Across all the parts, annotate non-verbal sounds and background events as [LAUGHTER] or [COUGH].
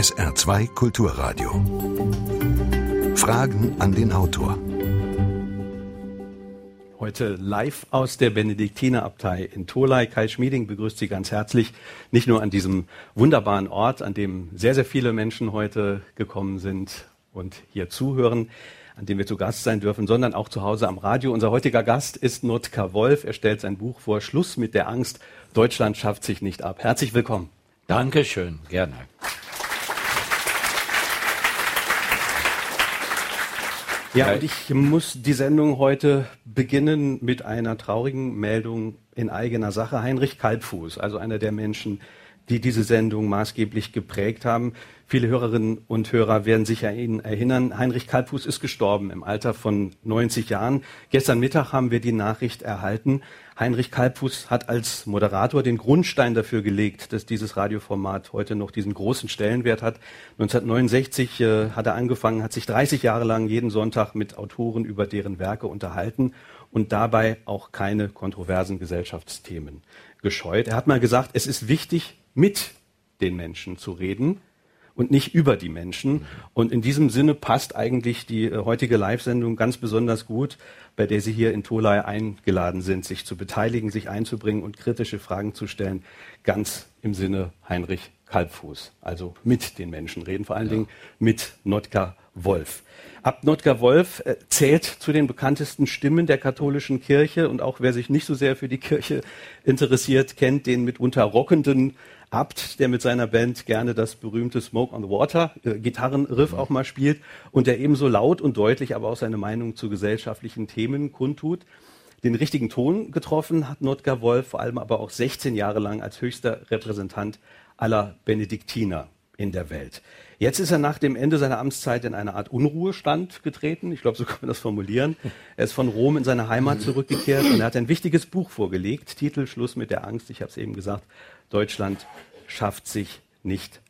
SR2 Kulturradio. Fragen an den Autor. Heute live aus der Benediktinerabtei in Tolai. Kai Schmieding begrüßt Sie ganz herzlich, nicht nur an diesem wunderbaren Ort, an dem sehr, sehr viele Menschen heute gekommen sind und hier zuhören, an dem wir zu Gast sein dürfen, sondern auch zu Hause am Radio. Unser heutiger Gast ist Notka Wolf. Er stellt sein Buch vor Schluss mit der Angst. Deutschland schafft sich nicht ab. Herzlich willkommen. Dankeschön, gerne. Ja, und ich muss die Sendung heute beginnen mit einer traurigen Meldung in eigener Sache. Heinrich Kalbfuß, also einer der Menschen, die diese Sendung maßgeblich geprägt haben. Viele Hörerinnen und Hörer werden sich an ihn erinnern. Heinrich Kalbfuß ist gestorben im Alter von 90 Jahren. Gestern Mittag haben wir die Nachricht erhalten. Heinrich Kalbfuß hat als Moderator den Grundstein dafür gelegt, dass dieses Radioformat heute noch diesen großen Stellenwert hat. 1969 äh, hat er angefangen, hat sich 30 Jahre lang jeden Sonntag mit Autoren über deren Werke unterhalten und dabei auch keine kontroversen Gesellschaftsthemen gescheut. Er hat mal gesagt, es ist wichtig, mit den Menschen zu reden und nicht über die Menschen. Und in diesem Sinne passt eigentlich die äh, heutige Live-Sendung ganz besonders gut, bei der Sie hier in Tolai eingeladen sind, sich zu beteiligen, sich einzubringen und kritische Fragen zu stellen, ganz im Sinne Heinrich Kalbfuß. Also mit den Menschen reden, vor allen ja. Dingen mit Notka Wolf. Abnotker Wolf äh, zählt zu den bekanntesten Stimmen der katholischen Kirche und auch wer sich nicht so sehr für die Kirche interessiert, kennt den mitunter rockenden Abt, der mit seiner Band gerne das berühmte Smoke on the Water äh, Gitarrenriff auch mal spielt und der ebenso laut und deutlich aber auch seine Meinung zu gesellschaftlichen Themen kundtut. Den richtigen Ton getroffen hat Notker Wolf vor allem aber auch 16 Jahre lang als höchster Repräsentant aller Benediktiner in der Welt. Jetzt ist er nach dem Ende seiner Amtszeit in eine Art Unruhestand getreten. Ich glaube, so kann man das formulieren. Er ist von Rom in seine Heimat zurückgekehrt und er hat ein wichtiges Buch vorgelegt. Titel Schluss mit der Angst. Ich habe es eben gesagt. Deutschland schafft sich nicht.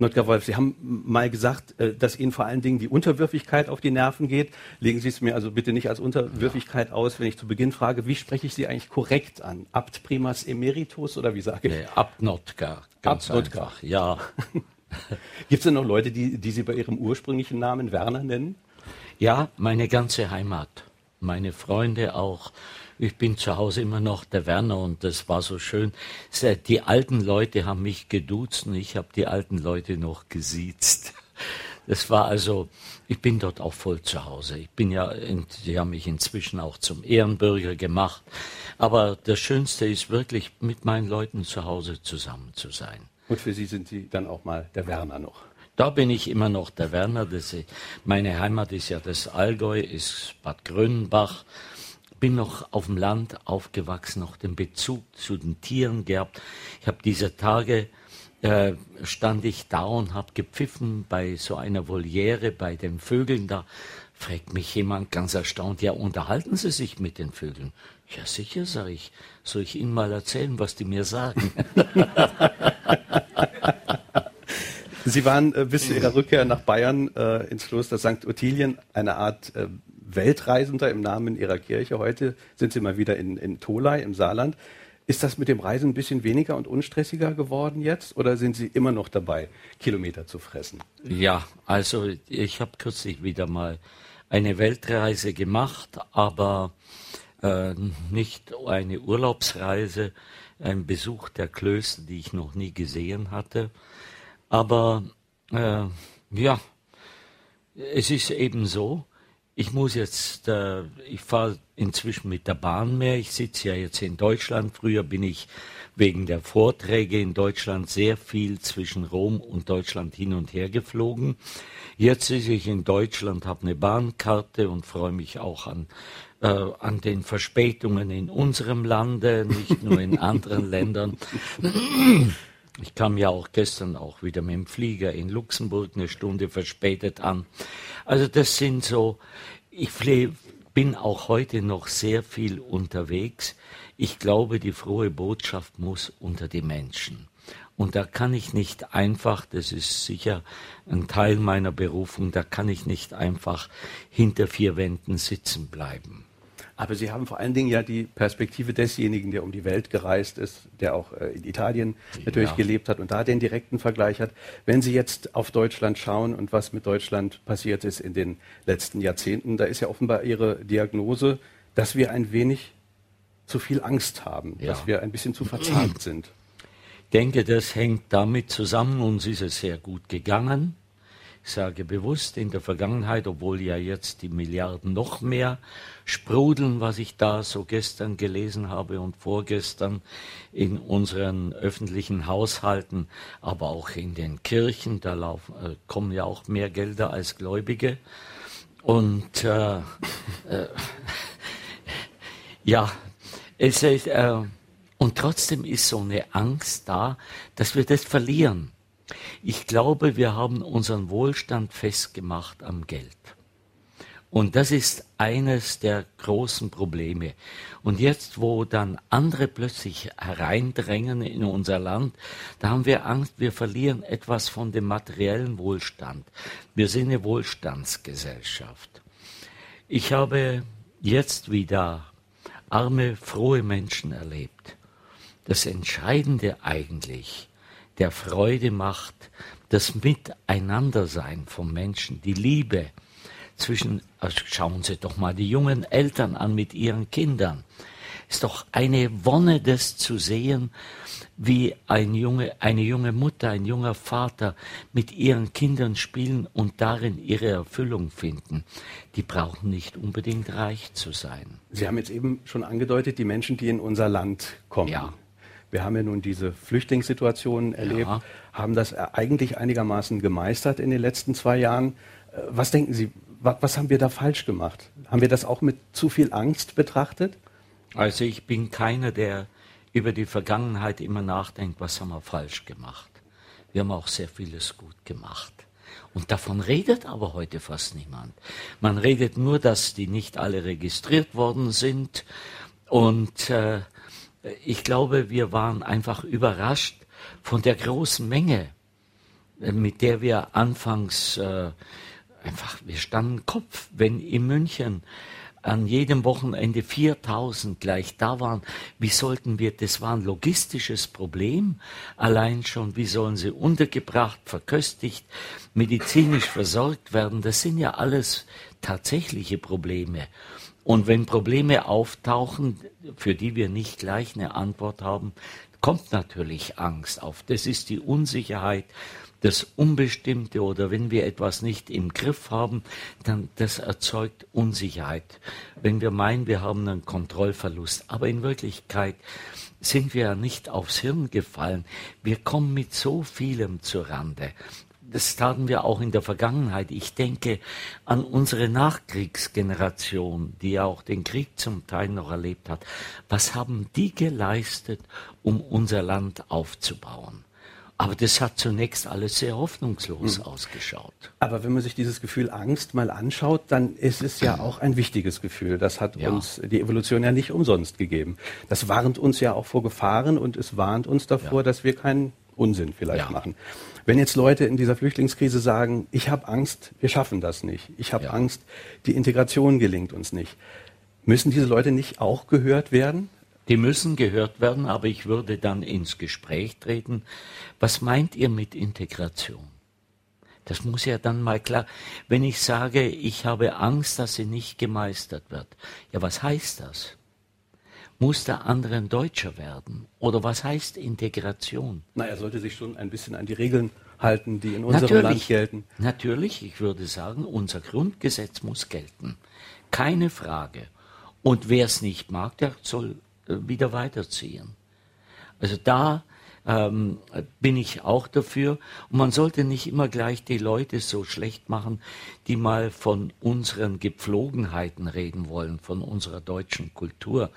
Notker Wolf, Sie haben mal gesagt, äh, dass Ihnen vor allen Dingen die Unterwürfigkeit auf die Nerven geht. Legen Sie es mir also bitte nicht als Unterwürfigkeit aus, wenn ich zu Beginn frage, wie spreche ich Sie eigentlich korrekt an? Abt primas emeritus oder wie sage ich? Nee, Abt Notker. Ganz Abt Notker. Ja. [LAUGHS] Gibt es denn noch Leute, die, die Sie bei Ihrem ursprünglichen Namen Werner nennen? Ja, meine ganze Heimat. Meine Freunde auch. Ich bin zu Hause immer noch der Werner und das war so schön. Die alten Leute haben mich geduzt und ich habe die alten Leute noch gesiezt. [LAUGHS] Das war also, ich bin dort auch voll zu Hause. Ich bin ja, die haben mich inzwischen auch zum Ehrenbürger gemacht. Aber das Schönste ist wirklich, mit meinen Leuten zu Hause zusammen zu sein. Und für Sie sind Sie dann auch mal der Werner noch. Da bin ich immer noch der Werner. Das, meine Heimat ist ja das Allgäu, ist Bad Grönenbach. Bin noch auf dem Land aufgewachsen, noch den Bezug zu den Tieren gehabt. Ich habe diese Tage äh, stand ich da und habe gepfiffen bei so einer Voliere bei den Vögeln da. Fragt mich jemand ganz erstaunt, ja, unterhalten Sie sich mit den Vögeln? Ja, sicher, sage ich. Soll ich Ihnen mal erzählen, was die mir sagen? [LAUGHS] Sie waren äh, bis zu Ihrer Rückkehr nach Bayern äh, ins Kloster St. Ottilien eine Art äh, Weltreisender im Namen Ihrer Kirche. Heute sind Sie mal wieder in, in Tolai im Saarland. Ist das mit dem Reisen ein bisschen weniger und unstressiger geworden jetzt oder sind Sie immer noch dabei, Kilometer zu fressen? Ja, also ich habe kürzlich wieder mal eine Weltreise gemacht, aber äh, nicht eine Urlaubsreise, ein Besuch der Klöster, die ich noch nie gesehen hatte. Aber äh, ja, es ist eben so, ich muss jetzt, äh, ich fahre inzwischen mit der Bahn mehr. Ich sitze ja jetzt in Deutschland. Früher bin ich wegen der Vorträge in Deutschland sehr viel zwischen Rom und Deutschland hin und her geflogen. Jetzt sitze ich in Deutschland, habe eine Bahnkarte und freue mich auch an äh, an den Verspätungen in unserem Lande, nicht nur in anderen [LAUGHS] Ländern. Ich kam ja auch gestern auch wieder mit dem Flieger in Luxemburg eine Stunde verspätet an. Also das sind so, ich bin auch heute noch sehr viel unterwegs. Ich glaube, die frohe Botschaft muss unter die Menschen. Und da kann ich nicht einfach, das ist sicher ein Teil meiner Berufung, da kann ich nicht einfach hinter vier Wänden sitzen bleiben. Aber Sie haben vor allen Dingen ja die Perspektive desjenigen, der um die Welt gereist ist, der auch äh, in Italien natürlich ja. gelebt hat und da den direkten Vergleich hat. Wenn Sie jetzt auf Deutschland schauen und was mit Deutschland passiert ist in den letzten Jahrzehnten, da ist ja offenbar Ihre Diagnose, dass wir ein wenig zu viel Angst haben, ja. dass wir ein bisschen zu verzagt sind. Ich denke, das hängt damit zusammen, uns ist es sehr gut gegangen. Ich sage bewusst in der Vergangenheit, obwohl ja jetzt die Milliarden noch mehr sprudeln, was ich da so gestern gelesen habe und vorgestern in unseren öffentlichen Haushalten, aber auch in den Kirchen, da laufen, äh, kommen ja auch mehr Gelder als Gläubige. Und äh, äh, [LAUGHS] ja, es ist, äh, und trotzdem ist so eine Angst da, dass wir das verlieren. Ich glaube, wir haben unseren Wohlstand festgemacht am Geld. Und das ist eines der großen Probleme. Und jetzt, wo dann andere plötzlich hereindrängen in unser Land, da haben wir Angst, wir verlieren etwas von dem materiellen Wohlstand. Wir sind eine Wohlstandsgesellschaft. Ich habe jetzt wieder arme, frohe Menschen erlebt. Das Entscheidende eigentlich der Freude macht, das Miteinandersein vom Menschen, die Liebe zwischen, also schauen Sie doch mal die jungen Eltern an mit ihren Kindern. Ist doch eine Wonne, das zu sehen, wie ein junge, eine junge Mutter, ein junger Vater mit ihren Kindern spielen und darin ihre Erfüllung finden. Die brauchen nicht unbedingt reich zu sein. Sie haben jetzt eben schon angedeutet, die Menschen, die in unser Land kommen. Ja. Wir haben ja nun diese Flüchtlingssituation erlebt, ja. haben das eigentlich einigermaßen gemeistert in den letzten zwei Jahren. Äh, was denken Sie, was haben wir da falsch gemacht? Haben wir das auch mit zu viel Angst betrachtet? Also ich bin keiner, der über die Vergangenheit immer nachdenkt, was haben wir falsch gemacht. Wir haben auch sehr vieles gut gemacht. Und davon redet aber heute fast niemand. Man redet nur, dass die nicht alle registriert worden sind und äh, ich glaube, wir waren einfach überrascht von der großen Menge, äh, mit der wir anfangs äh, einfach, wir standen Kopf, wenn in München an jedem Wochenende 4000 gleich da waren. Wie sollten wir, das war ein logistisches Problem, allein schon, wie sollen sie untergebracht, verköstigt, medizinisch versorgt werden, das sind ja alles tatsächliche Probleme. Und wenn Probleme auftauchen, für die wir nicht gleich eine Antwort haben, kommt natürlich Angst auf. Das ist die Unsicherheit, das Unbestimmte oder wenn wir etwas nicht im Griff haben, dann das erzeugt Unsicherheit. Wenn wir meinen, wir haben einen Kontrollverlust. Aber in Wirklichkeit sind wir ja nicht aufs Hirn gefallen. Wir kommen mit so vielem zur Rande das taten wir auch in der Vergangenheit. Ich denke an unsere Nachkriegsgeneration, die ja auch den Krieg zum Teil noch erlebt hat. Was haben die geleistet, um unser Land aufzubauen? Aber das hat zunächst alles sehr hoffnungslos mhm. ausgeschaut. Aber wenn man sich dieses Gefühl Angst mal anschaut, dann ist es ja auch ein wichtiges Gefühl. Das hat ja. uns die Evolution ja nicht umsonst gegeben. Das warnt uns ja auch vor Gefahren und es warnt uns davor, ja. dass wir keinen Unsinn vielleicht ja. machen. Wenn jetzt Leute in dieser Flüchtlingskrise sagen, ich habe Angst, wir schaffen das nicht, ich habe ja. Angst, die Integration gelingt uns nicht, müssen diese Leute nicht auch gehört werden? Die müssen gehört werden, aber ich würde dann ins Gespräch treten. Was meint ihr mit Integration? Das muss ja dann mal klar. Wenn ich sage, ich habe Angst, dass sie nicht gemeistert wird, ja, was heißt das? Muss der andere ein Deutscher werden? Oder was heißt Integration? Na, er sollte sich schon ein bisschen an die Regeln halten, die in unserem natürlich, Land gelten. Natürlich, ich würde sagen, unser Grundgesetz muss gelten. Keine Frage. Und wer es nicht mag, der soll äh, wieder weiterziehen. Also da ähm, bin ich auch dafür. Und man sollte nicht immer gleich die Leute so schlecht machen, die mal von unseren Gepflogenheiten reden wollen, von unserer deutschen Kultur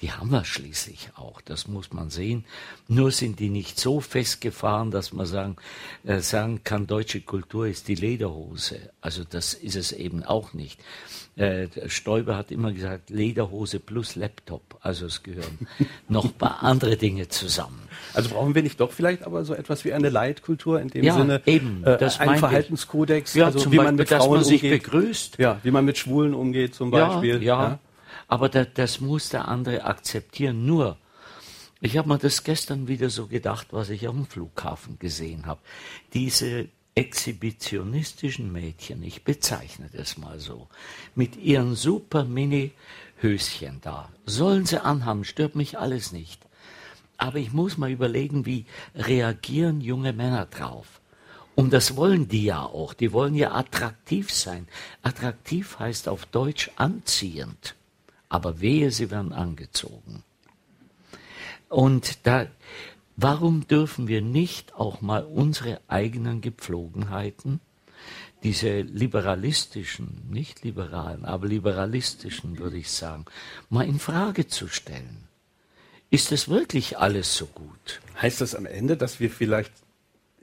die haben wir schließlich auch, das muss man sehen. Nur sind die nicht so festgefahren, dass man sagen, äh, sagen kann, deutsche Kultur ist die Lederhose. Also das ist es eben auch nicht. Äh, Stoiber hat immer gesagt, Lederhose plus Laptop. Also es gehören [LAUGHS] noch ein paar andere Dinge zusammen. Also brauchen wir nicht doch vielleicht aber so etwas wie eine Leitkultur in dem ja, Sinne, eben, äh, ein Verhaltenskodex, ja, also wie Beispiel, man mit Frauen man sich umgeht, begrüßt. Ja, wie man mit Schwulen umgeht zum Beispiel. Ja, ja. ja Aber da, das muss der andere akzeptieren. Nur, ich habe mir das gestern wieder so gedacht, was ich am Flughafen gesehen habe. Diese exhibitionistischen Mädchen, ich bezeichne das mal so, mit ihren super Mini-Höschen da. Sollen sie anhaben, stört mich alles nicht. Aber ich muss mal überlegen, wie reagieren junge Männer drauf. Und das wollen die ja auch. Die wollen ja attraktiv sein. Attraktiv heißt auf Deutsch anziehend. Aber wehe, sie werden angezogen. Und da, warum dürfen wir nicht auch mal unsere eigenen Gepflogenheiten, diese liberalistischen, nicht liberalen, aber liberalistischen, würde ich sagen, mal in Frage zu stellen? Ist es wirklich alles so gut? Heißt das am Ende, dass wir vielleicht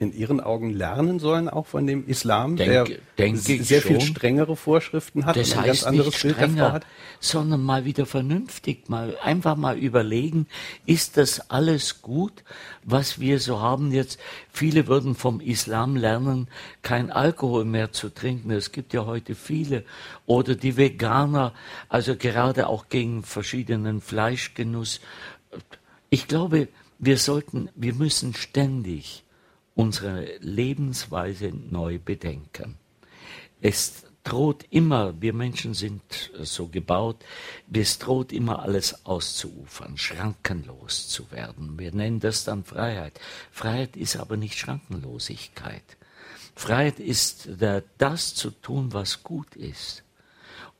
in Ihren Augen lernen sollen, auch von dem Islam, denke, der denke sehr viel strengere Vorschriften hat Das und ein heißt ganz anderes nicht Bild strenger, davor hat? sondern mal wieder vernünftig, mal einfach mal überlegen, ist das alles gut, was wir so haben jetzt? Viele würden vom Islam lernen, kein Alkohol mehr zu trinken. Es gibt ja heute viele. Oder die Veganer, also gerade auch gegen verschiedenen Fleischgenuss. Ich glaube, wir sollten, wir müssen ständig unsere Lebensweise neu bedenken. Es droht immer, wir Menschen sind so gebaut, es droht immer alles auszuufern, schrankenlos zu werden. Wir nennen das dann Freiheit. Freiheit ist aber nicht Schrankenlosigkeit. Freiheit ist das zu tun, was gut ist.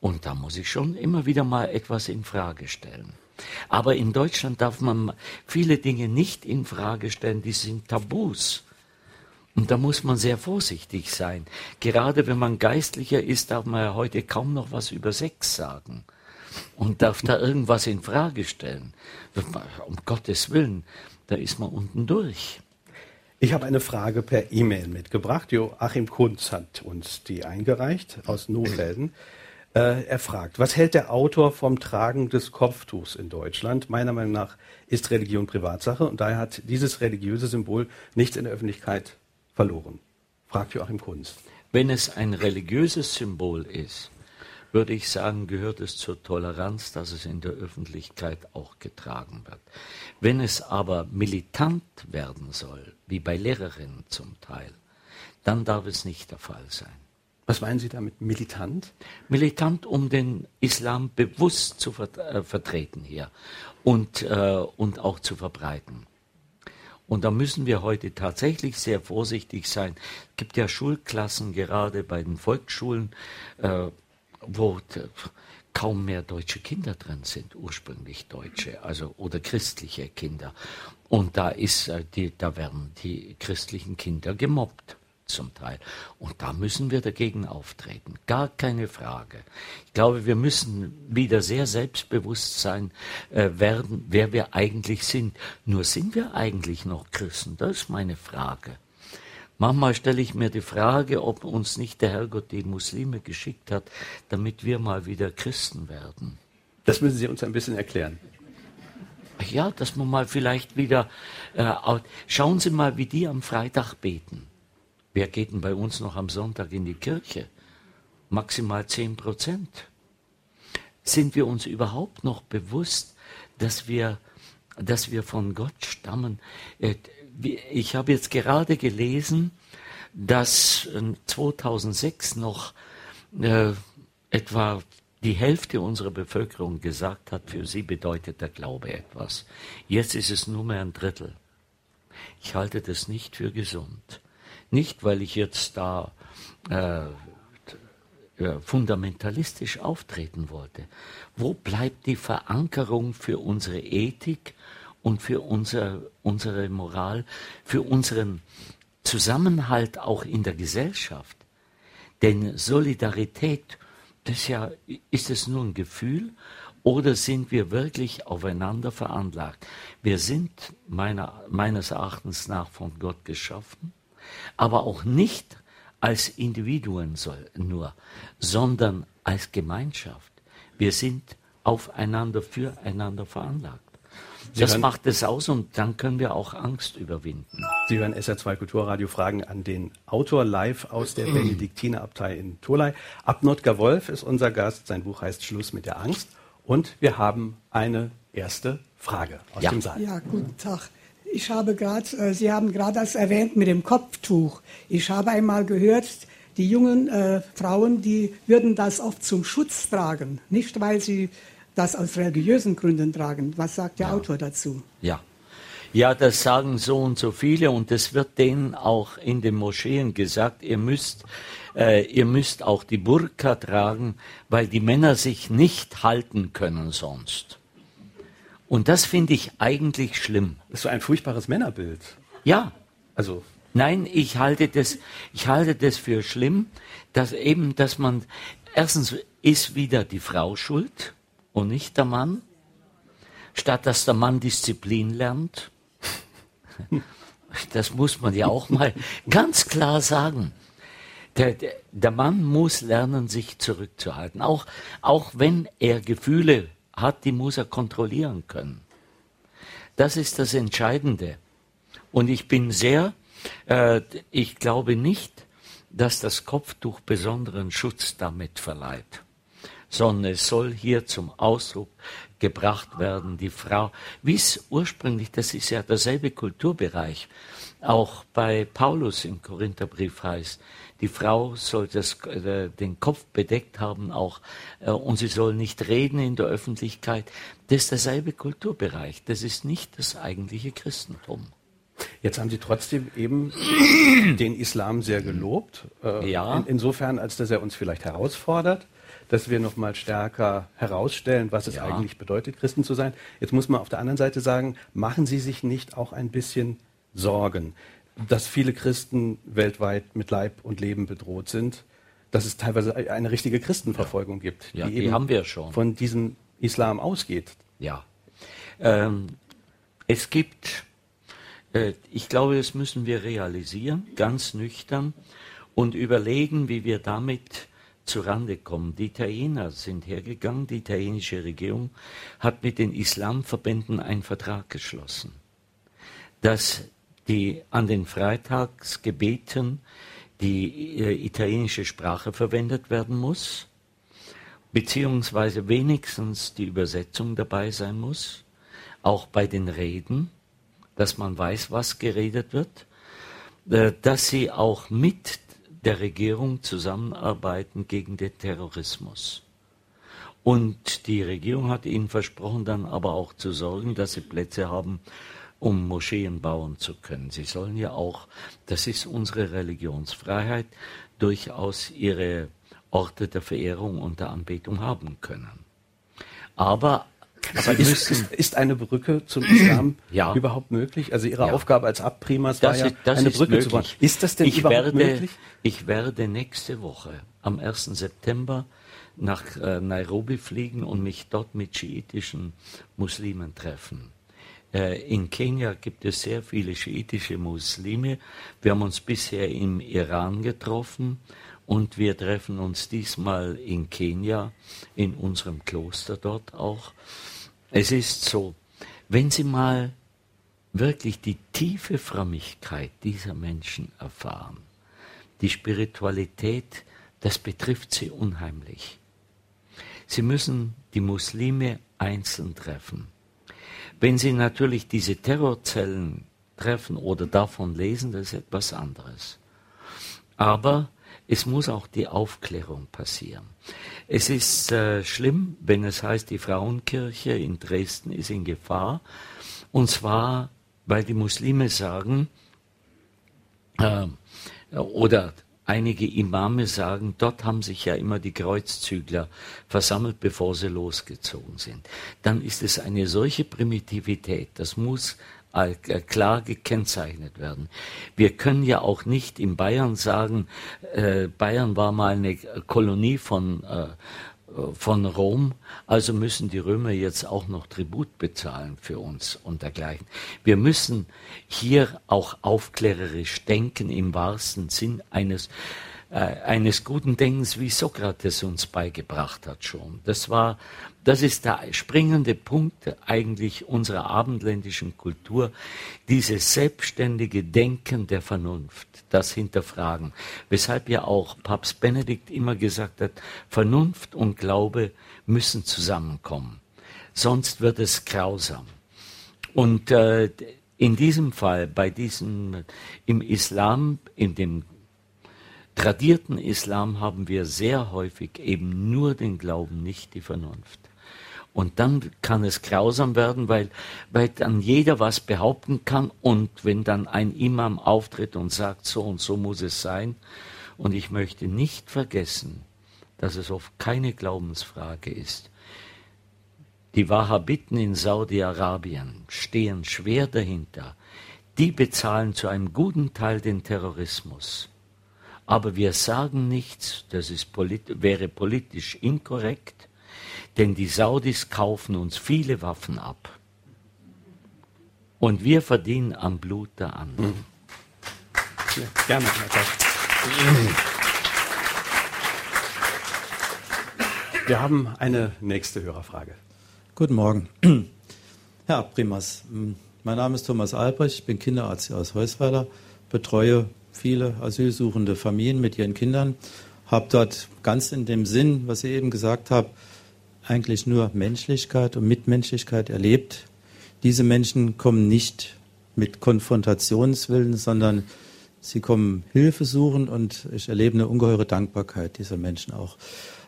Und da muss ich schon immer wieder mal etwas in Frage stellen. Aber in Deutschland darf man viele Dinge nicht in Frage stellen, die sind Tabus. Und da muss man sehr vorsichtig sein. Gerade wenn man Geistlicher ist, darf man ja heute kaum noch was über Sex sagen. Und darf da irgendwas in Frage stellen. Um Gottes Willen, da ist man unten durch. Ich habe eine Frage per E-Mail mitgebracht. Joachim Kunz hat uns die eingereicht aus Nofelden. Äh, er fragt, was hält der Autor vom Tragen des Kopftuchs in Deutschland? Meiner Meinung nach ist Religion Privatsache und daher hat dieses religiöse Symbol nichts in der Öffentlichkeit verloren. Fragt Joachim Kunz. Wenn es ein religiöses Symbol ist, würde ich sagen, gehört es zur Toleranz, dass es in der Öffentlichkeit auch getragen wird. Wenn es aber militant werden soll, wie bei Lehrerinnen zum Teil, dann darf es nicht der Fall sein. Was meinen Sie damit militant? Militant, um den Islam bewusst zu ver äh, vertreten hier und, äh, und auch zu verbreiten. Und da müssen wir heute tatsächlich sehr vorsichtig sein. Es gibt ja Schulklassen, gerade bei den Volksschulen, äh, wo kaum mehr deutsche Kinder drin sind, ursprünglich deutsche, also oder christliche Kinder. Und da ist äh, die, da werden die christlichen Kinder gemobbt zum Teil. Und da müssen wir dagegen auftreten. Gar keine Frage. Ich glaube, wir müssen wieder sehr selbstbewusst sein äh, werden, wer wir eigentlich sind. Nur sind wir eigentlich noch Christen? Das ist meine Frage. Manchmal stelle ich mir die Frage, ob uns nicht der Herrgott die Muslime geschickt hat, damit wir mal wieder Christen werden. Das müssen Sie uns ein bisschen erklären. Ja, dass man mal vielleicht wieder, äh, schauen Sie mal, wie die am Freitag beten. Wer geht denn bei uns noch am Sonntag in die Kirche? Maximal zehn Prozent. Sind wir uns überhaupt noch bewusst, dass wir, dass wir von Gott stammen? Äh, ich habe jetzt gerade gelesen, dass 2006 ähm, noch äh, etwa die Hälfte unserer Bevölkerung gesagt hat, für sie bedeutet der Glaube etwas. Jetzt ist es nur mehr ein Drittel. Ich halte das nicht für gesund. Nicht, weil ich jetzt da äh, fundamentalistisch auftreten wollte. Wo bleibt die Verankerung für unsere Ethik und für unser, unsere Moral, für unseren Zusammenhalt auch in der Gesellschaft? Denn Solidarität, das ja, ist es nur ein Gefühl oder sind wir wirklich aufeinander veranlagt? Wir sind meiner, meines Erachtens nach von Gott geschaffen aber auch nicht als Individuen soll, nur, sondern als Gemeinschaft. Wir sind aufeinander, füreinander veranlagt. Sie das hören, macht es aus und dann können wir auch Angst überwinden. Sie hören SR2 Kulturradio Fragen an den Autor live aus der Benediktinerabtei in Tolai. Abnotker Wolf ist unser Gast. Sein Buch heißt Schluss mit der Angst. Und wir haben eine erste Frage aus ja. dem Saal. Ja, guten Tag. Ich habe gerade, äh, Sie haben gerade das erwähnt mit dem Kopftuch. Ich habe einmal gehört, die jungen äh, Frauen, die würden das oft zum Schutz tragen, nicht weil sie das aus religiösen Gründen tragen. Was sagt der ja. Autor dazu? Ja. Ja, das sagen so und so viele und es wird denen auch in den Moscheen gesagt, ihr müsst, äh, ihr müsst auch die Burka tragen, weil die Männer sich nicht halten können sonst. Und das finde ich eigentlich schlimm. Das ist so ein furchtbares Männerbild. Ja. Also. Nein, ich halte das, ich halte das für schlimm, dass eben, dass man, erstens ist wieder die Frau schuld und nicht der Mann, statt dass der Mann Disziplin lernt. [LAUGHS] Das muss man ja auch mal ganz klar sagen. Der, der, der, Mann muss lernen, sich zurückzuhalten. Auch, auch wenn er Gefühle hat, die muss er kontrollieren können. Das ist das Entscheidende. Und ich bin sehr, äh, ich glaube nicht, dass das Kopftuch besonderen Schutz damit verleiht, sondern es soll hier zum Ausdruck gebracht werden, die Frau, wie es ursprünglich, das ist ja derselbe Kulturbereich, auch bei Paulus im Korintherbrief heißt, die Frau soll das, äh, den Kopf bedeckt haben auch äh, und sie soll nicht reden in der Öffentlichkeit. Das ist derselbe Kulturbereich. Das ist nicht das eigentliche Christentum. Jetzt haben Sie trotzdem eben den Islam sehr gelobt. Äh, ja. In, insofern, als dass er uns vielleicht herausfordert, dass wir noch mal stärker herausstellen, was es ja. eigentlich bedeutet, Christen zu sein. Jetzt muss man auf der anderen Seite sagen, machen Sie sich nicht auch ein bisschen Sorgen? Dass viele Christen weltweit mit Leib und Leben bedroht sind, dass es teilweise eine richtige Christenverfolgung gibt, ja, die, die haben wir schon. von diesem Islam ausgeht. Ja. Ähm, es gibt, äh, ich glaube, das müssen wir realisieren, ganz nüchtern und überlegen, wie wir damit zurande kommen. Die Italiener sind hergegangen, die italienische Regierung hat mit den Islamverbänden einen Vertrag geschlossen, dass die an den Freitagsgebeten die äh, italienische Sprache verwendet werden muss, beziehungsweise wenigstens die Übersetzung dabei sein muss, auch bei den Reden, dass man weiß, was geredet wird, äh, dass sie auch mit der Regierung zusammenarbeiten gegen den Terrorismus. Und die Regierung hat ihnen versprochen, dann aber auch zu sorgen, dass sie Plätze haben, um Moscheen bauen zu können. Sie sollen ja auch, das ist unsere Religionsfreiheit, durchaus ihre Orte der Verehrung und der Anbetung haben können. Aber aber ist, ist, ist, eine Brücke zum Islam [CLEARS THROAT] ja. überhaupt möglich? Also Ihre ja. Aufgabe als Abprimas war ja, ist, eine Brücke möglich. zu bauen. Ist das denn ich überhaupt werde, möglich? Ich werde nächste Woche am 1. September nach äh, Nairobi fliegen und mich dort mit schiitischen Muslimen treffen. Äh, in Kenia gibt es sehr viele schiitische Muslime. Wir haben uns bisher im Iran getroffen und wir treffen uns diesmal in Kenia, in unserem Kloster dort auch. Es ist so, wenn Sie mal wirklich die tiefe Frömmigkeit dieser Menschen erfahren, die Spiritualität, das betrifft sie unheimlich. Sie müssen die Muslime einzeln treffen. Wenn Sie natürlich diese Terrorzellen treffen oder davon lesen, das ist etwas anderes. Aber es muss auch die Aufklärung passieren. Es ist äh, schlimm, wenn es heißt, die Frauenkirche in Dresden ist in Gefahr. Und zwar, weil die Muslime sagen, äh, oder Einige Imame sagen, dort haben sich ja immer die Kreuzzügler versammelt, bevor sie losgezogen sind. Dann ist es eine solche Primitivität, das muss äh, klar gekennzeichnet werden. Wir können ja auch nicht in Bayern sagen, äh, Bayern war mal eine Kolonie von äh, von Rom, also müssen die Römer jetzt auch noch Tribut bezahlen für uns und dergleichen. Wir müssen hier auch aufklärerisch denken im wahrsten Sinn eines äh, eines guten Denkens, wie Sokrates uns beigebracht hat schon. Das war, das ist der springende Punkt eigentlich unserer abendländischen Kultur, dieses selbstständige Denken der Vernunft, das Hinterfragen. Weshalb ja auch Papst Benedikt immer gesagt hat, Vernunft und Glaube müssen zusammenkommen. Sonst wird es grausam. Und äh, in diesem Fall, bei diesem, im Islam, in dem tradierten Islam haben wir sehr häufig eben nur den Glauben, nicht die Vernunft. Und dann kann es grausam werden, weil, weil dann jeder was behaupten kann und wenn dann ein Imam auftritt und sagt, so und so muss es sein, und ich möchte nicht vergessen, dass es oft keine Glaubensfrage ist. Die Wahhabiten in Saudi-Arabien stehen schwer dahinter. Die bezahlen zu einem guten Teil den Terrorismus. Aber wir sagen nichts, das ist polit wäre politisch inkorrekt, denn die Saudis kaufen uns viele Waffen ab. Und wir verdienen am Blut der anderen. Mhm. Ja, gerne, Wir haben eine nächste Hörerfrage. Guten Morgen. [CLEARS THROAT] Herr Primas, mein Name ist Thomas Albrecht, ich bin Kinderarzt hier aus Heusweiler, betreue viele asylsuchende Familien mit ihren Kindern, habe dort ganz in dem Sinn, was Sie eben gesagt haben, eigentlich nur Menschlichkeit und Mitmenschlichkeit erlebt. Diese Menschen kommen nicht mit Konfrontationswillen, sondern sie kommen Hilfe suchen und ich erlebe eine ungeheure Dankbarkeit dieser Menschen auch.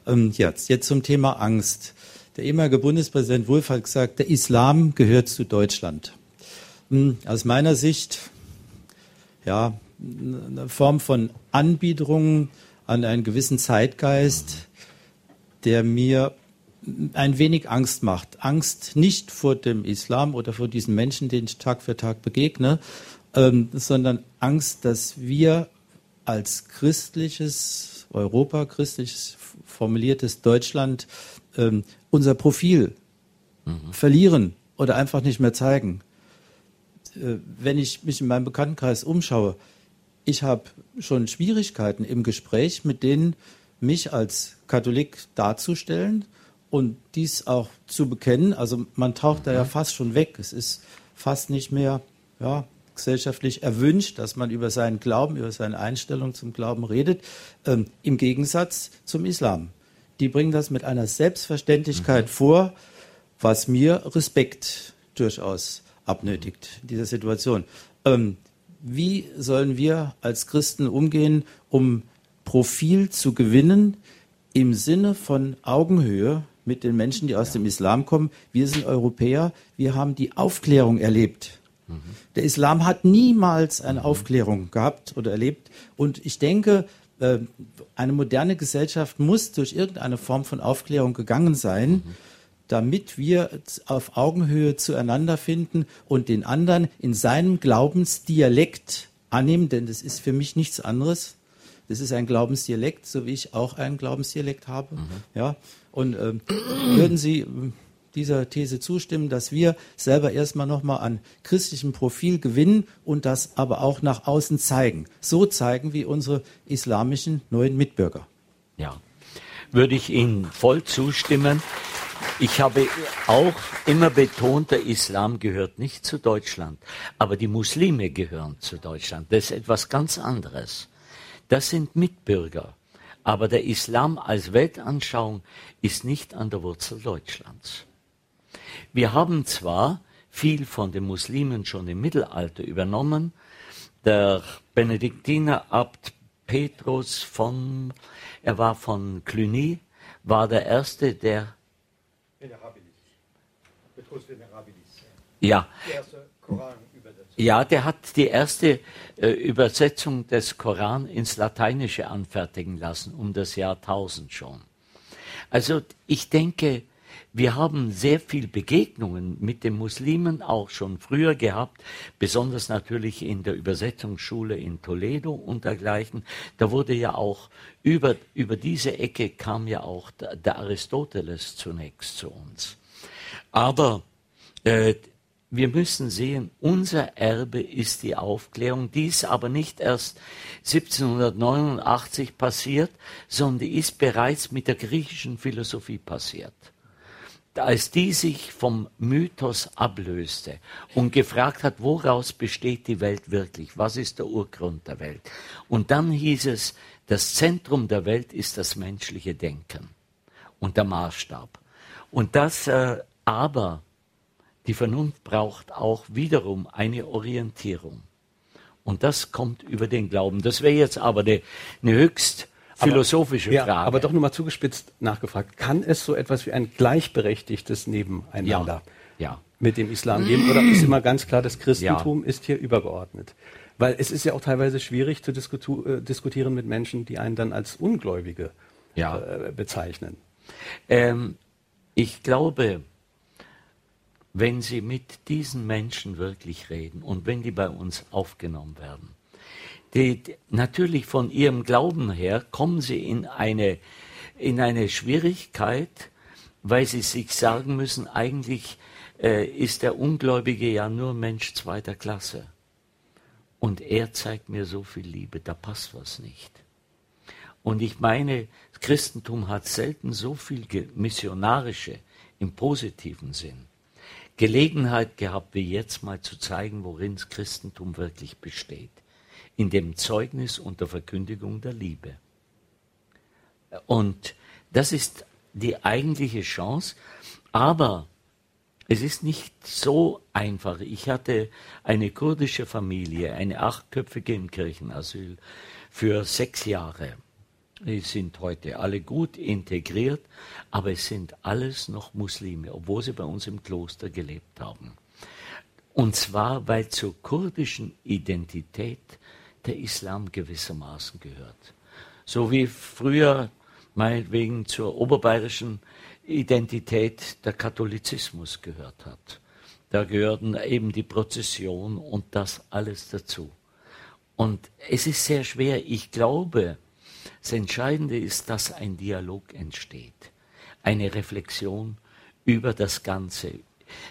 Ähm, jetzt, jetzt zum Thema Angst. Der ehemalige Bundespräsident Wulff hat gesagt, der Islam gehört zu Deutschland. Hm, aus meiner Sicht, ja, eine Form von Anbiederung an einen gewissen Zeitgeist, der mir ein wenig Angst macht. Angst nicht vor dem Islam oder vor diesen Menschen, denen ich Tag für Tag begegne, ähm, sondern Angst, dass wir als christliches Europa, christliches formuliertes Deutschland ähm, unser Profil mhm. verlieren oder einfach nicht mehr zeigen. Äh, wenn ich mich in meinem Bekanntenkreis umschaue, ich habe schon Schwierigkeiten im Gespräch mit denen, mich als Katholik darzustellen und dies auch zu bekennen. Also man taucht da ja mhm. fast schon weg. Es ist fast nicht mehr ja, gesellschaftlich erwünscht, dass man über seinen Glauben, über seine Einstellung zum Glauben redet, ähm, im Gegensatz zum Islam die bringen das mit einer Selbstverständlichkeit mhm. vor, was mir Respekt durchaus abnötigt in dieser Situation. Ähm, wie sollen wir als Christen umgehen, um Profil zu gewinnen im Sinne von Augenhöhe mit den Menschen, die aus dem Islam kommen? Wir sind Europäer, wir haben die Aufklärung erlebt. Mhm. Der Islam hat niemals eine mhm. Aufklärung gehabt oder erlebt. Und ich denke, äh, eine moderne Gesellschaft muss durch irgendeine Form von Aufklärung gegangen sein, mhm. Damit wir auf Augenhöhe zueinander finden und den anderen in seinem Glaubensdialekt annehmen, denn das ist für mich nichts anderes. Das ist ein Glaubensdialekt, so wie ich auch einen Glaubensdialekt habe. Mhm. Ja, und äh, würden Sie dieser These zustimmen, dass wir selber erstmal nochmal an christlichem Profil gewinnen und das aber auch nach außen zeigen. So zeigen wie unsere islamischen neuen Mitbürger. Ja, würde ich Ihnen voll zustimmen. Ich habe auch immer betont, der Islam gehört nicht zu Deutschland, aber die Muslime gehören zu Deutschland. Das ist etwas ganz anderes. Das sind Mitbürger. Aber der Islam als Weltanschauung ist nicht an der Wurzel Deutschlands. Wir haben zwar viel von den Muslimen schon im Mittelalter übernommen. Der Benediktiner Abt Petrus von, er war von Cluny, war der erste, der. Petrus Venerabilis. Ja. Ja, der hat die erste äh, Übersetzung des Koran ins Lateinische anfertigen lassen, um das Jahr 1000 schon. Also ich denke, wir haben sehr viel Begegnungen mit den Muslimen auch schon früher gehabt, besonders natürlich in der Übersetzungsschule in Toledo und dergleichen. Da wurde ja auch über, über diese Ecke kam ja auch der Aristoteles zunächst zu uns. Aber äh, wir müssen sehen, unser Erbe ist die Aufklärung. Die ist aber nicht erst 1789 passiert, sondern die ist bereits mit der griechischen Philosophie passiert. Als die sich vom Mythos ablöste und gefragt hat, woraus besteht die Welt wirklich? Was ist der Urgrund der Welt? Und dann hieß es, das Zentrum der Welt ist das menschliche Denken und der Maßstab. Und das äh, aber die Vernunft braucht auch wiederum eine Orientierung. Und das kommt über den Glauben. Das wäre jetzt aber eine, eine höchst philosophische aber, ja, Frage. Aber doch nur mal zugespitzt nachgefragt. Kann es so etwas wie ein gleichberechtigtes Nebeneinander ja, ja. mit dem Islam geben? Oder ist immer ganz klar, das Christentum ist hier übergeordnet? Weil es ist ja auch teilweise schwierig zu diskutu äh, diskutieren mit Menschen, die einen dann als Ungläubige äh, bezeichnen. Ähm, ich glaube, wenn Sie mit diesen Menschen wirklich reden und wenn die bei uns aufgenommen werden. Die, natürlich von ihrem Glauben her kommen sie in eine, in eine Schwierigkeit, weil sie sich sagen müssen, eigentlich äh, ist der Ungläubige ja nur Mensch zweiter Klasse. Und er zeigt mir so viel Liebe, da passt was nicht. Und ich meine, das Christentum hat selten so viel missionarische im positiven Sinn Gelegenheit gehabt, wie jetzt mal zu zeigen, worin das Christentum wirklich besteht. In dem Zeugnis und der Verkündigung der Liebe. Und das ist die eigentliche Chance, aber es ist nicht so einfach. Ich hatte eine kurdische Familie, eine achtköpfige im Kirchenasyl für sechs Jahre. Die sind heute alle gut integriert, aber es sind alles noch Muslime, obwohl sie bei uns im Kloster gelebt haben. Und zwar, weil zur kurdischen Identität der Islam gewissermaßen gehört. So wie früher meinetwegen zur oberbayerischen Identität der Katholizismus gehört hat. Da gehörten eben die Prozession und das alles dazu. Und es ist sehr schwer. Ich glaube, das Entscheidende ist, dass ein Dialog entsteht, eine Reflexion über das Ganze,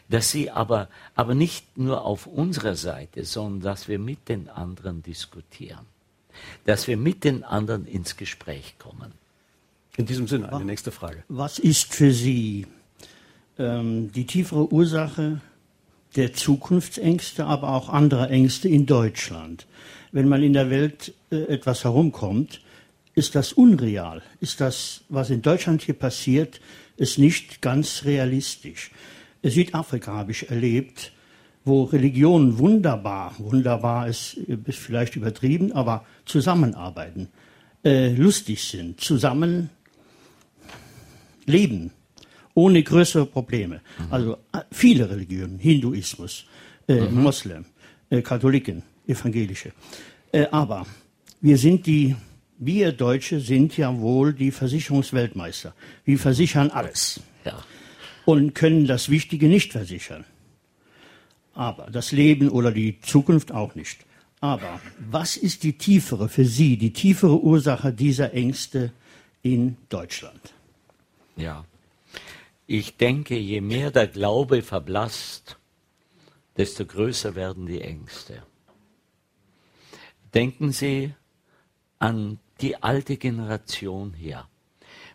dass sie aber, aber nicht nur auf unserer Seite, sondern dass wir mit den anderen diskutieren, dass wir mit den anderen ins Gespräch kommen. In diesem Sinne eine nächste Frage. Was ist für Sie ähm, die tiefere Ursache der Zukunftsängste, aber auch anderer Ängste in Deutschland? Wenn man in der Welt äh, etwas herumkommt, ist das unreal? Ist das, was in Deutschland hier passiert, ist nicht ganz realistisch? Südafrika habe ich erlebt, wo Religionen wunderbar, wunderbar ist, ist vielleicht übertrieben, aber zusammenarbeiten, äh, lustig sind, zusammen leben, ohne größere Probleme. Mhm. Also äh, viele Religionen, Hinduismus, äh, mhm. Moslem, äh, Katholiken, Evangelische. Äh, aber wir sind die wir Deutsche sind ja wohl die Versicherungsweltmeister. Wir versichern alles. Ja. Und können das Wichtige nicht versichern. Aber das Leben oder die Zukunft auch nicht. Aber was ist die tiefere für Sie, die tiefere Ursache dieser Ängste in Deutschland? Ja. Ich denke, je mehr der Glaube verblasst, desto größer werden die Ängste. Denken Sie an die alte Generation hier.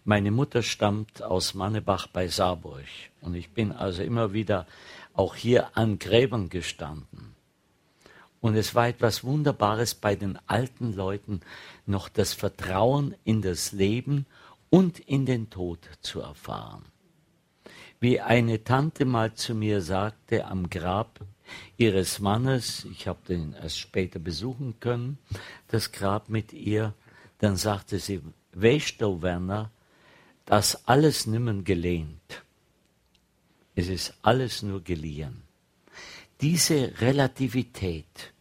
Meine Mutter stammt aus Mannebach bei Saarburg und ich bin also immer wieder auch hier an Gräbern gestanden. Und es war etwas Wunderbares bei den alten Leuten, noch das Vertrauen in das Leben und in den Tod zu erfahren. Wie eine Tante mal zu mir sagte am Grab ihres Mannes, ich habe den erst später besuchen können, das Grab mit ihr, dann sagte sie, weißt du, Werner, das alles nimmer gelehnt. Es ist alles nur geliehen. Diese Relativität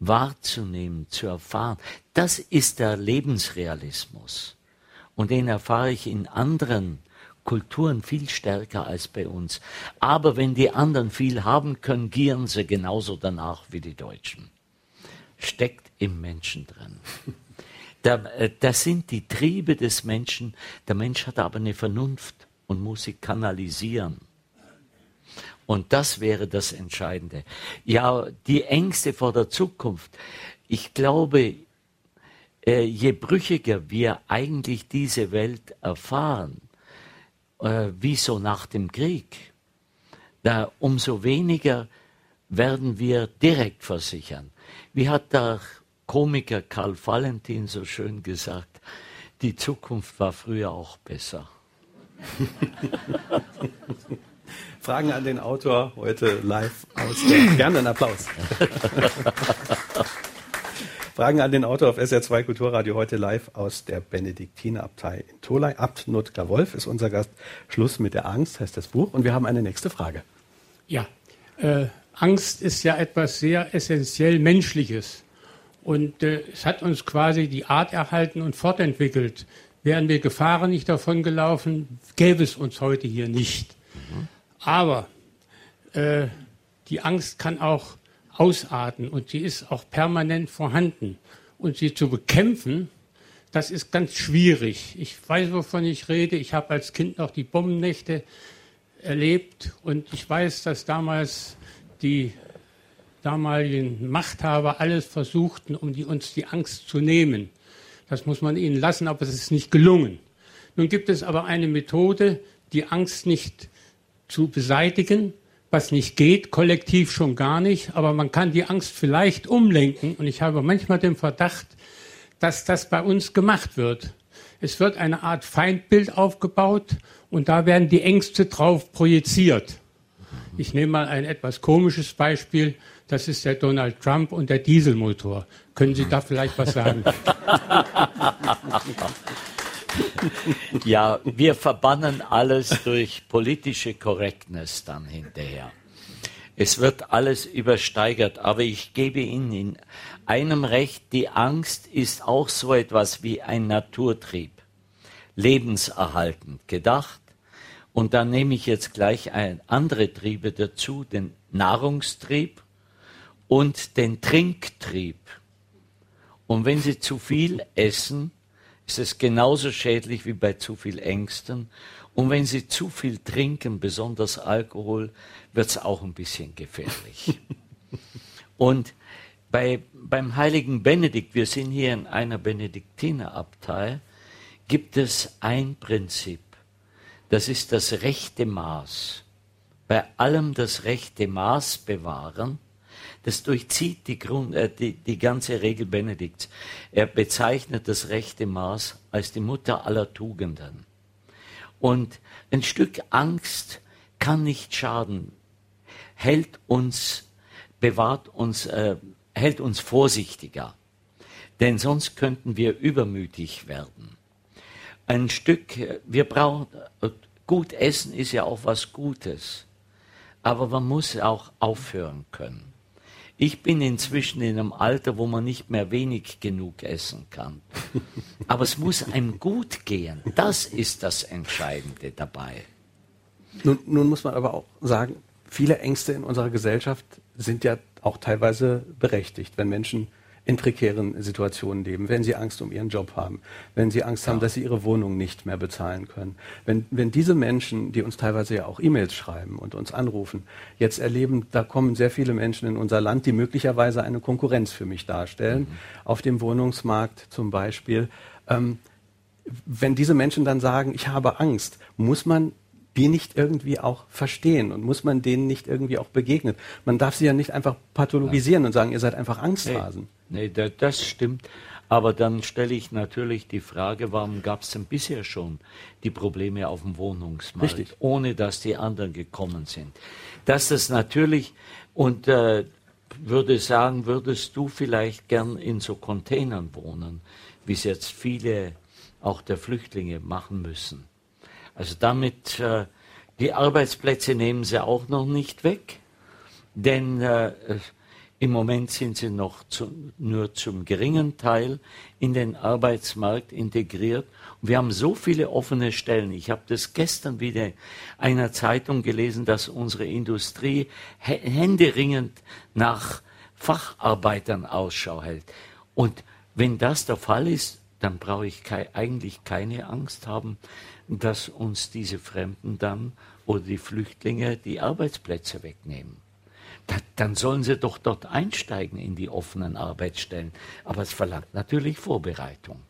wahrzunehmen, zu erfahren, das ist der Lebensrealismus. Und den erfahre ich in anderen Kulturen viel stärker als bei uns. Aber wenn die anderen viel haben können, gieren sie genauso danach wie die Deutschen. Steckt im Menschen drin. Äh, das sind die Triebe des Menschen. Der Mensch hat aber eine Vernunft und muss sie kanalisieren. Und das wäre das Entscheidende. Ja, die Ängste vor der Zukunft. Ich glaube, äh, je brüchiger wir eigentlich diese Welt erfahren, äh, wie so nach dem Krieg, da umso weniger werden wir direkt versichern. Wie hat der Komiker Karl Valentin so schön gesagt, die Zukunft war früher auch besser. [LAUGHS] Fragen an den Autor heute live aus der. [LAUGHS] Gerne einen Applaus. [LAUGHS] Fragen an den Autor auf SR2 Kulturradio heute live aus der Benediktinerabtei in Tolai. Abt Nutger Wolf ist unser Gast. Schluss mit der Angst heißt das Buch. Und wir haben eine nächste Frage. Ja, äh, Angst ist ja etwas sehr essentiell Menschliches. Und äh, es hat uns quasi die Art erhalten und fortentwickelt. Wären wir Gefahren nicht davon gelaufen, gäbe es uns heute hier nicht. Mhm. Aber äh, die Angst kann auch ausarten und sie ist auch permanent vorhanden. Und sie zu bekämpfen, das ist ganz schwierig. Ich weiß, wovon ich rede. Ich habe als Kind noch die Bombennächte erlebt und ich weiß, dass damals die damaligen Machthaber alles versuchten, um die, uns die Angst zu nehmen. Das muss man ihnen lassen, aber es ist nicht gelungen. Nun gibt es aber eine Methode, die Angst nicht zu beseitigen, was nicht geht, kollektiv schon gar nicht, aber man kann die Angst vielleicht umlenken und ich habe manchmal den Verdacht, dass das bei uns gemacht wird. Es wird eine Art Feindbild aufgebaut und da werden die Ängste drauf projiziert. Ich nehme mal ein etwas komisches Beispiel. Das ist der Donald Trump und der Dieselmotor. Können Sie da vielleicht was sagen? [LAUGHS] Ja, wir verbannen alles durch politische Correctness dann hinterher. Es wird alles übersteigert, aber ich gebe Ihnen in einem Recht, die Angst ist auch so etwas wie ein Naturtrieb, lebenserhaltend gedacht. Und dann nehme ich jetzt gleich ein, andere Triebe dazu, den Nahrungstrieb und den Trinktrieb. Und wenn Sie zu viel essen, ist es genauso schädlich wie bei zu viel Ängsten. Und wenn Sie zu viel trinken, besonders Alkohol, wird es auch ein bisschen gefährlich. [LAUGHS] Und bei, beim heiligen Benedikt, wir sind hier in einer Benediktinerabtei, gibt es ein Prinzip. Das ist das rechte Maß. Bei allem das rechte Maß bewahren das durchzieht die, Grund, äh, die, die ganze Regel Benedikts. Er bezeichnet das rechte Maß als die Mutter aller Tugenden. Und ein Stück Angst kann nicht schaden, hält uns, bewahrt uns, äh, hält uns vorsichtiger. Denn sonst könnten wir übermütig werden. Ein Stück, äh, wir brauchen, gut essen ist ja auch was Gutes. Aber man muss auch aufhören können. Ich bin inzwischen in einem Alter, wo man nicht mehr wenig genug essen kann. [LAUGHS] Aber es muss einem gut gehen. Das ist das Entscheidende dabei. Nun, nun muss man aber auch sagen, viele Ängste in unserer Gesellschaft sind ja auch teilweise berechtigt, wenn Menschen in prekären Situationen leben, wenn sie Angst um ihren Job haben, wenn sie Angst ja. haben, dass sie ihre Wohnung nicht mehr bezahlen können. Wenn, wenn diese Menschen, die uns teilweise ja auch E-Mails schreiben und uns anrufen, jetzt erleben, da kommen sehr viele Menschen in unser Land, die möglicherweise eine Konkurrenz für mich darstellen, mhm. auf dem Wohnungsmarkt zum Beispiel. Ähm, wenn diese Menschen dann sagen, ich habe Angst, muss man die nicht irgendwie auch verstehen und muss man denen nicht irgendwie auch begegnen. Man darf sie ja nicht einfach pathologisieren ja. und sagen, ihr seid einfach Angsthasen. Nee, nee das stimmt. Aber dann stelle ich natürlich die Frage, warum gab es denn bisher schon die Probleme auf dem Wohnungsmarkt, Richtig. ohne dass die anderen gekommen sind? Dass das natürlich, und äh, würde sagen, würdest du vielleicht gern in so Containern wohnen, wie es jetzt viele auch der Flüchtlinge machen müssen? Also damit, äh, die Arbeitsplätze nehmen sie auch noch nicht weg, denn äh, im Moment sind sie noch zu, nur zum geringen Teil in den Arbeitsmarkt integriert. Und wir haben so viele offene Stellen. Ich habe das gestern wieder in einer Zeitung gelesen, dass unsere Industrie händeringend nach Facharbeitern Ausschau hält. Und wenn das der Fall ist, dann brauche ich kei eigentlich keine Angst haben, dass uns diese Fremden dann oder die Flüchtlinge die Arbeitsplätze wegnehmen. Da, dann sollen sie doch dort einsteigen in die offenen Arbeitsstellen. Aber es verlangt natürlich Vorbereitung.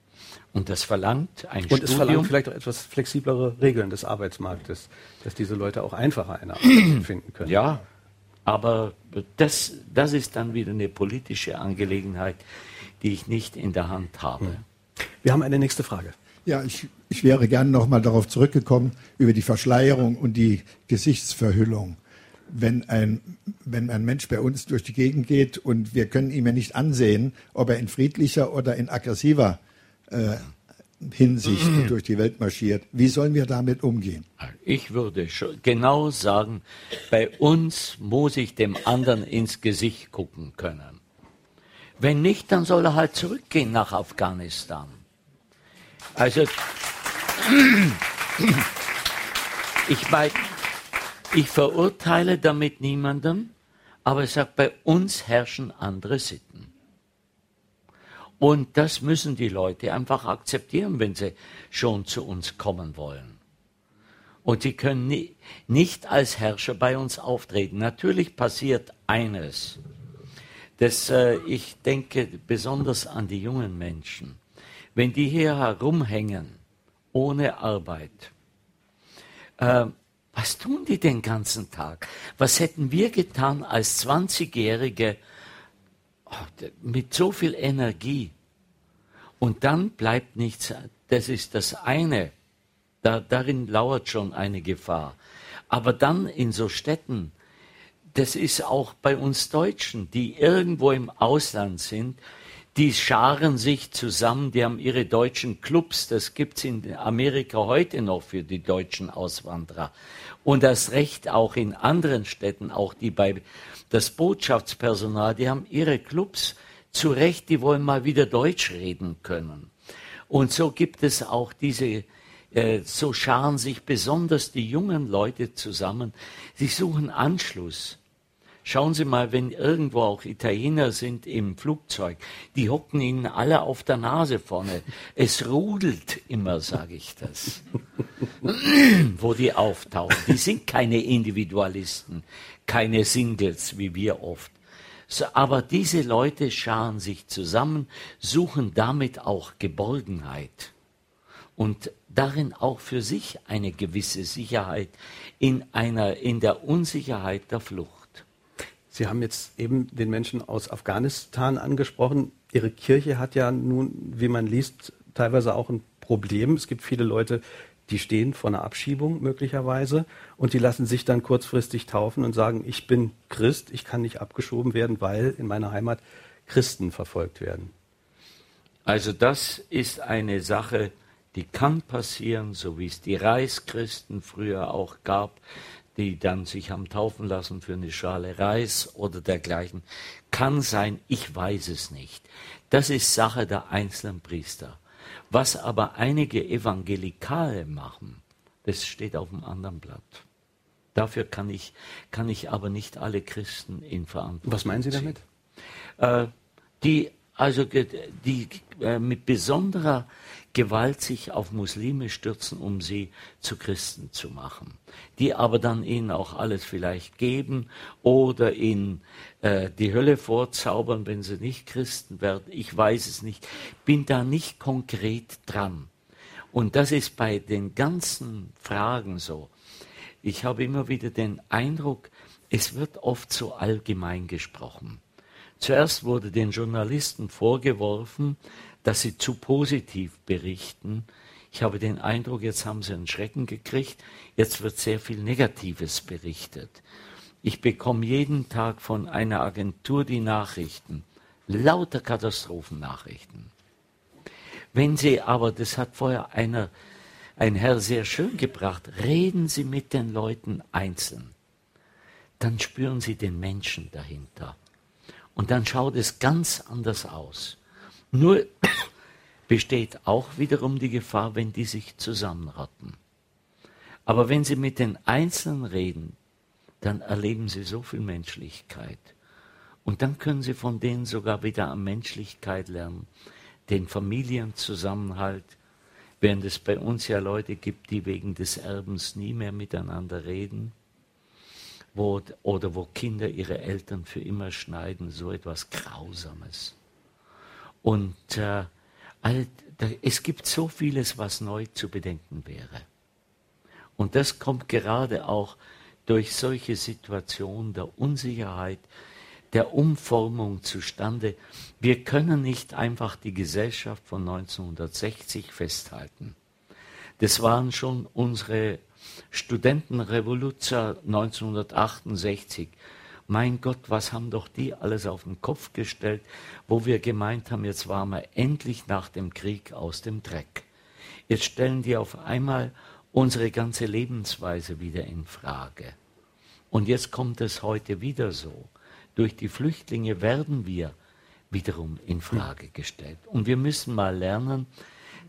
Und das verlangt ein Und Studium. es verlangt vielleicht auch etwas flexiblere Regeln des Arbeitsmarktes, dass diese Leute auch einfacher eine Arbeit [CLEARS THROAT] finden können. Ja, aber das, das ist dann wieder eine politische Angelegenheit, die ich nicht in der Hand habe. Hm. Wir haben eine nächste Frage. Ja, ich, ich wäre gerne noch mal darauf zurückgekommen, über die Verschleierung und die Gesichtsverhüllung. Wenn ein, wenn ein Mensch bei uns durch die Gegend geht und wir können ihm ja nicht ansehen, ob er in friedlicher oder in aggressiver äh, Hinsicht durch die Welt marschiert. Wie sollen wir damit umgehen? Ich würde genau sagen, bei uns muss ich dem anderen ins Gesicht gucken können. Wenn nicht, dann soll er halt zurückgehen nach Afghanistan. Also, ich, ich verurteile damit niemanden, aber ich sage, bei uns herrschen andere Sitten. Und das müssen die Leute einfach akzeptieren, wenn sie schon zu uns kommen wollen. Und sie können nie, nicht als Herrscher bei uns auftreten. Natürlich passiert eines, dass äh, ich denke besonders an die jungen Menschen. Wenn die hier herumhängen, ohne Arbeit, äh, was tun die den ganzen Tag? Was hätten wir getan als 20-Jährige, mit so viel Energie. Und dann bleibt nichts. Das ist das eine. Da, darin lauert schon eine Gefahr. Aber dann in so Städten, das ist auch bei uns Deutschen, die irgendwo im Ausland sind, die scharen sich zusammen, die haben ihre deutschen Clubs, das gibt's in Amerika heute noch für die deutschen Auswanderer. Und das Recht auch in anderen Städten, auch die bei das Botschaftspersonal, die haben ihre Clubs zu Recht, die wollen mal wieder Deutsch reden können. Und so gibt es auch diese, äh, so scharen sich besonders die jungen Leute zusammen. Sie suchen Anschluss. Schauen Sie mal, wenn irgendwo auch Italiener sind im Flugzeug, die hocken ihnen alle auf der Nase vorne. Es rudelt immer, sage ich das, wo die auftauchen. Die sind keine Individualisten, keine Singles wie wir oft. So, aber diese Leute scharen sich zusammen, suchen damit auch Geborgenheit und darin auch für sich eine gewisse Sicherheit in einer, in der Unsicherheit der Flucht. Sie haben jetzt eben den Menschen aus Afghanistan angesprochen. Ihre Kirche hat ja nun, wie man liest, teilweise auch ein Problem. Es gibt viele Leute, die stehen vor einer Abschiebung möglicherweise und die lassen sich dann kurzfristig taufen und sagen, ich bin Christ, ich kann nicht abgeschoben werden, weil in meiner Heimat Christen verfolgt werden. Also das ist eine Sache, die kann passieren, so wie es die Reichschristen früher auch gab, die dann sich haben taufen lassen für eine Schale Reis oder dergleichen. Kann sein, ich weiß es nicht. Das ist Sache der einzelnen Priester. Was aber einige Evangelikale machen, das steht auf dem anderen Blatt. Dafür kann ich, kann ich aber nicht alle Christen in Verantwortung. Was meinen Sie damit? Äh, die also die äh, mit besonderer Gewalt sich auf Muslime stürzen, um sie zu Christen zu machen, die aber dann ihnen auch alles vielleicht geben oder ihnen äh, die Hölle vorzaubern, wenn sie nicht Christen werden. Ich weiß es nicht, bin da nicht konkret dran. Und das ist bei den ganzen Fragen so. Ich habe immer wieder den Eindruck, es wird oft so allgemein gesprochen. Zuerst wurde den Journalisten vorgeworfen, dass sie zu positiv berichten. Ich habe den Eindruck, jetzt haben sie einen Schrecken gekriegt, jetzt wird sehr viel Negatives berichtet. Ich bekomme jeden Tag von einer Agentur die Nachrichten, lauter Katastrophennachrichten. Wenn Sie aber, das hat vorher einer, ein Herr sehr schön gebracht, reden Sie mit den Leuten einzeln, dann spüren Sie den Menschen dahinter. Und dann schaut es ganz anders aus. Nur [COUGHS] besteht auch wiederum die Gefahr, wenn die sich zusammenrotten. Aber wenn Sie mit den Einzelnen reden, dann erleben Sie so viel Menschlichkeit. Und dann können Sie von denen sogar wieder an Menschlichkeit lernen, den Familienzusammenhalt, Während es bei uns ja Leute gibt, die wegen des Erbens nie mehr miteinander reden, wo, oder wo Kinder ihre Eltern für immer schneiden, so etwas Grausames. Und äh, es gibt so vieles, was neu zu bedenken wäre. Und das kommt gerade auch durch solche Situationen der Unsicherheit, der Umformung zustande. Wir können nicht einfach die Gesellschaft von 1960 festhalten. Das waren schon unsere Studentenrevolution 1968. Mein Gott, was haben doch die alles auf den Kopf gestellt, wo wir gemeint haben, jetzt waren wir endlich nach dem Krieg aus dem Dreck. Jetzt stellen die auf einmal unsere ganze Lebensweise wieder in Frage. Und jetzt kommt es heute wieder so. Durch die Flüchtlinge werden wir wiederum in Frage gestellt. Und wir müssen mal lernen,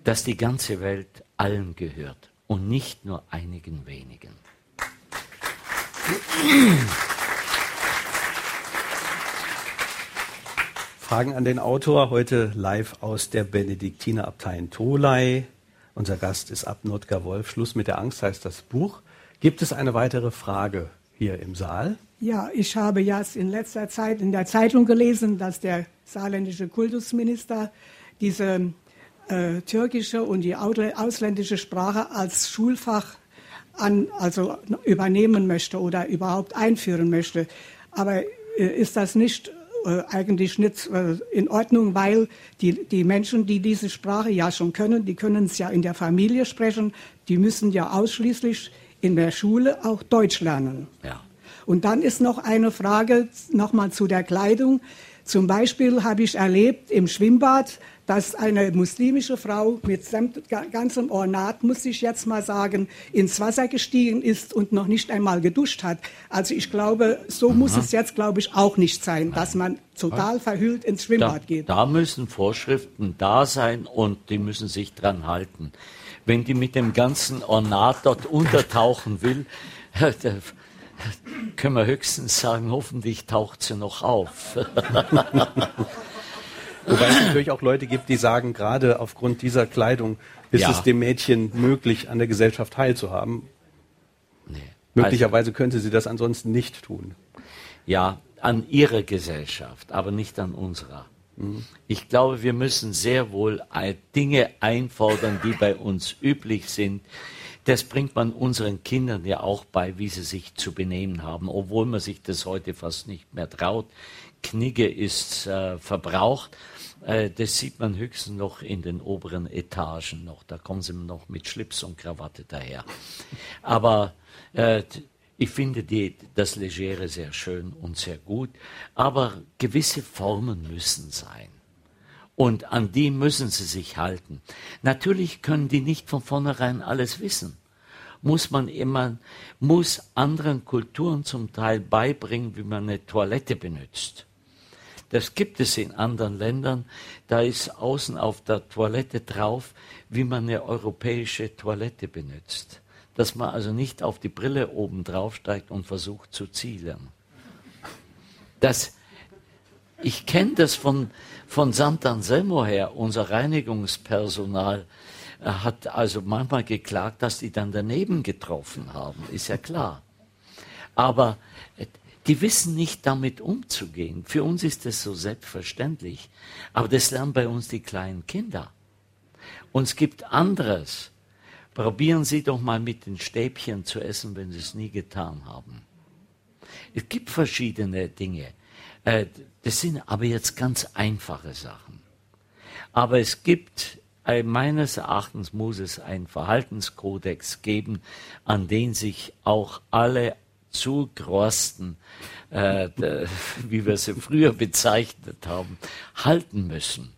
dass die ganze Welt allen gehört und nicht nur einigen wenigen. Fragen an den Autor, heute live aus der Benediktinerabtei in Tolai. Unser Gast ist Abnotker Wolf. Schluss mit der Angst heißt das Buch. Gibt es eine weitere Frage hier im Saal? Ja, ich habe ja in letzter Zeit in der Zeitung gelesen, dass der saarländische Kultusminister diese äh, türkische und die ausländische Sprache als Schulfach an, also übernehmen möchte oder überhaupt einführen möchte. Aber äh, ist das nicht äh, eigentlich nicht äh, in Ordnung, weil die, die Menschen, die diese Sprache ja schon können, die können es ja in der Familie sprechen, die müssen ja ausschließlich in der Schule auch Deutsch lernen. Ja. Und dann ist noch eine Frage nochmal zu der Kleidung. Zum Beispiel habe ich erlebt im Schwimmbad, dass eine muslimische Frau mit ganzem Ornat, muss ich jetzt mal sagen, ins Wasser gestiegen ist und noch nicht einmal geduscht hat. Also ich glaube, so Aha. muss es jetzt, glaube ich, auch nicht sein, dass man total verhüllt ins Schwimmbad da, geht. Da müssen Vorschriften da sein und die müssen sich dran halten. Wenn die mit dem ganzen Ornat dort untertauchen will, [LAUGHS] können wir höchstens sagen, hoffentlich taucht sie noch auf. [LAUGHS] Wobei es natürlich auch Leute gibt, die sagen, gerade aufgrund dieser Kleidung ist ja. es dem Mädchen möglich, an der Gesellschaft teilzuhaben. Nee. Möglicherweise also, könnte sie das ansonsten nicht tun. Ja, an ihrer Gesellschaft, aber nicht an unserer. Mhm. Ich glaube, wir müssen sehr wohl Dinge einfordern, die bei uns üblich sind. Das bringt man unseren Kindern ja auch bei, wie sie sich zu benehmen haben, obwohl man sich das heute fast nicht mehr traut. Knigge ist äh, verbraucht. Äh, das sieht man höchstens noch in den oberen Etagen noch. Da kommen sie noch mit Schlips und Krawatte daher. Aber äh, ich finde die, das Legere sehr schön und sehr gut. Aber gewisse Formen müssen sein. Und an die müssen sie sich halten. Natürlich können die nicht von vornherein alles wissen muss man immer, muss anderen Kulturen zum Teil beibringen, wie man eine Toilette benutzt. Das gibt es in anderen Ländern. Da ist außen auf der Toilette drauf, wie man eine europäische Toilette benutzt. Dass man also nicht auf die Brille oben drauf steigt und versucht zu zielen. Das, ich kenne das von, von Sant'Anselmo her, unser Reinigungspersonal äh, hat also manchmal geklagt, dass die dann daneben getroffen haben, ist ja klar. Aber äh, die wissen nicht damit umzugehen. Für uns ist das so selbstverständlich. Aber das lernen bei uns die kleinen Kinder. Und es gibt anderes. Probieren Sie doch mal mit den Stäbchen zu essen, wenn Sie es nie getan haben. Es gibt verschiedene Dinge. Das sind aber jetzt ganz einfache Sachen. Aber es gibt, äh, meines Erachtens muss es einen Verhaltenskodex geben, an den sich auch alle Zugrosten, äh, [LAUGHS] wie wir sie früher bezeichnet haben, halten müssen.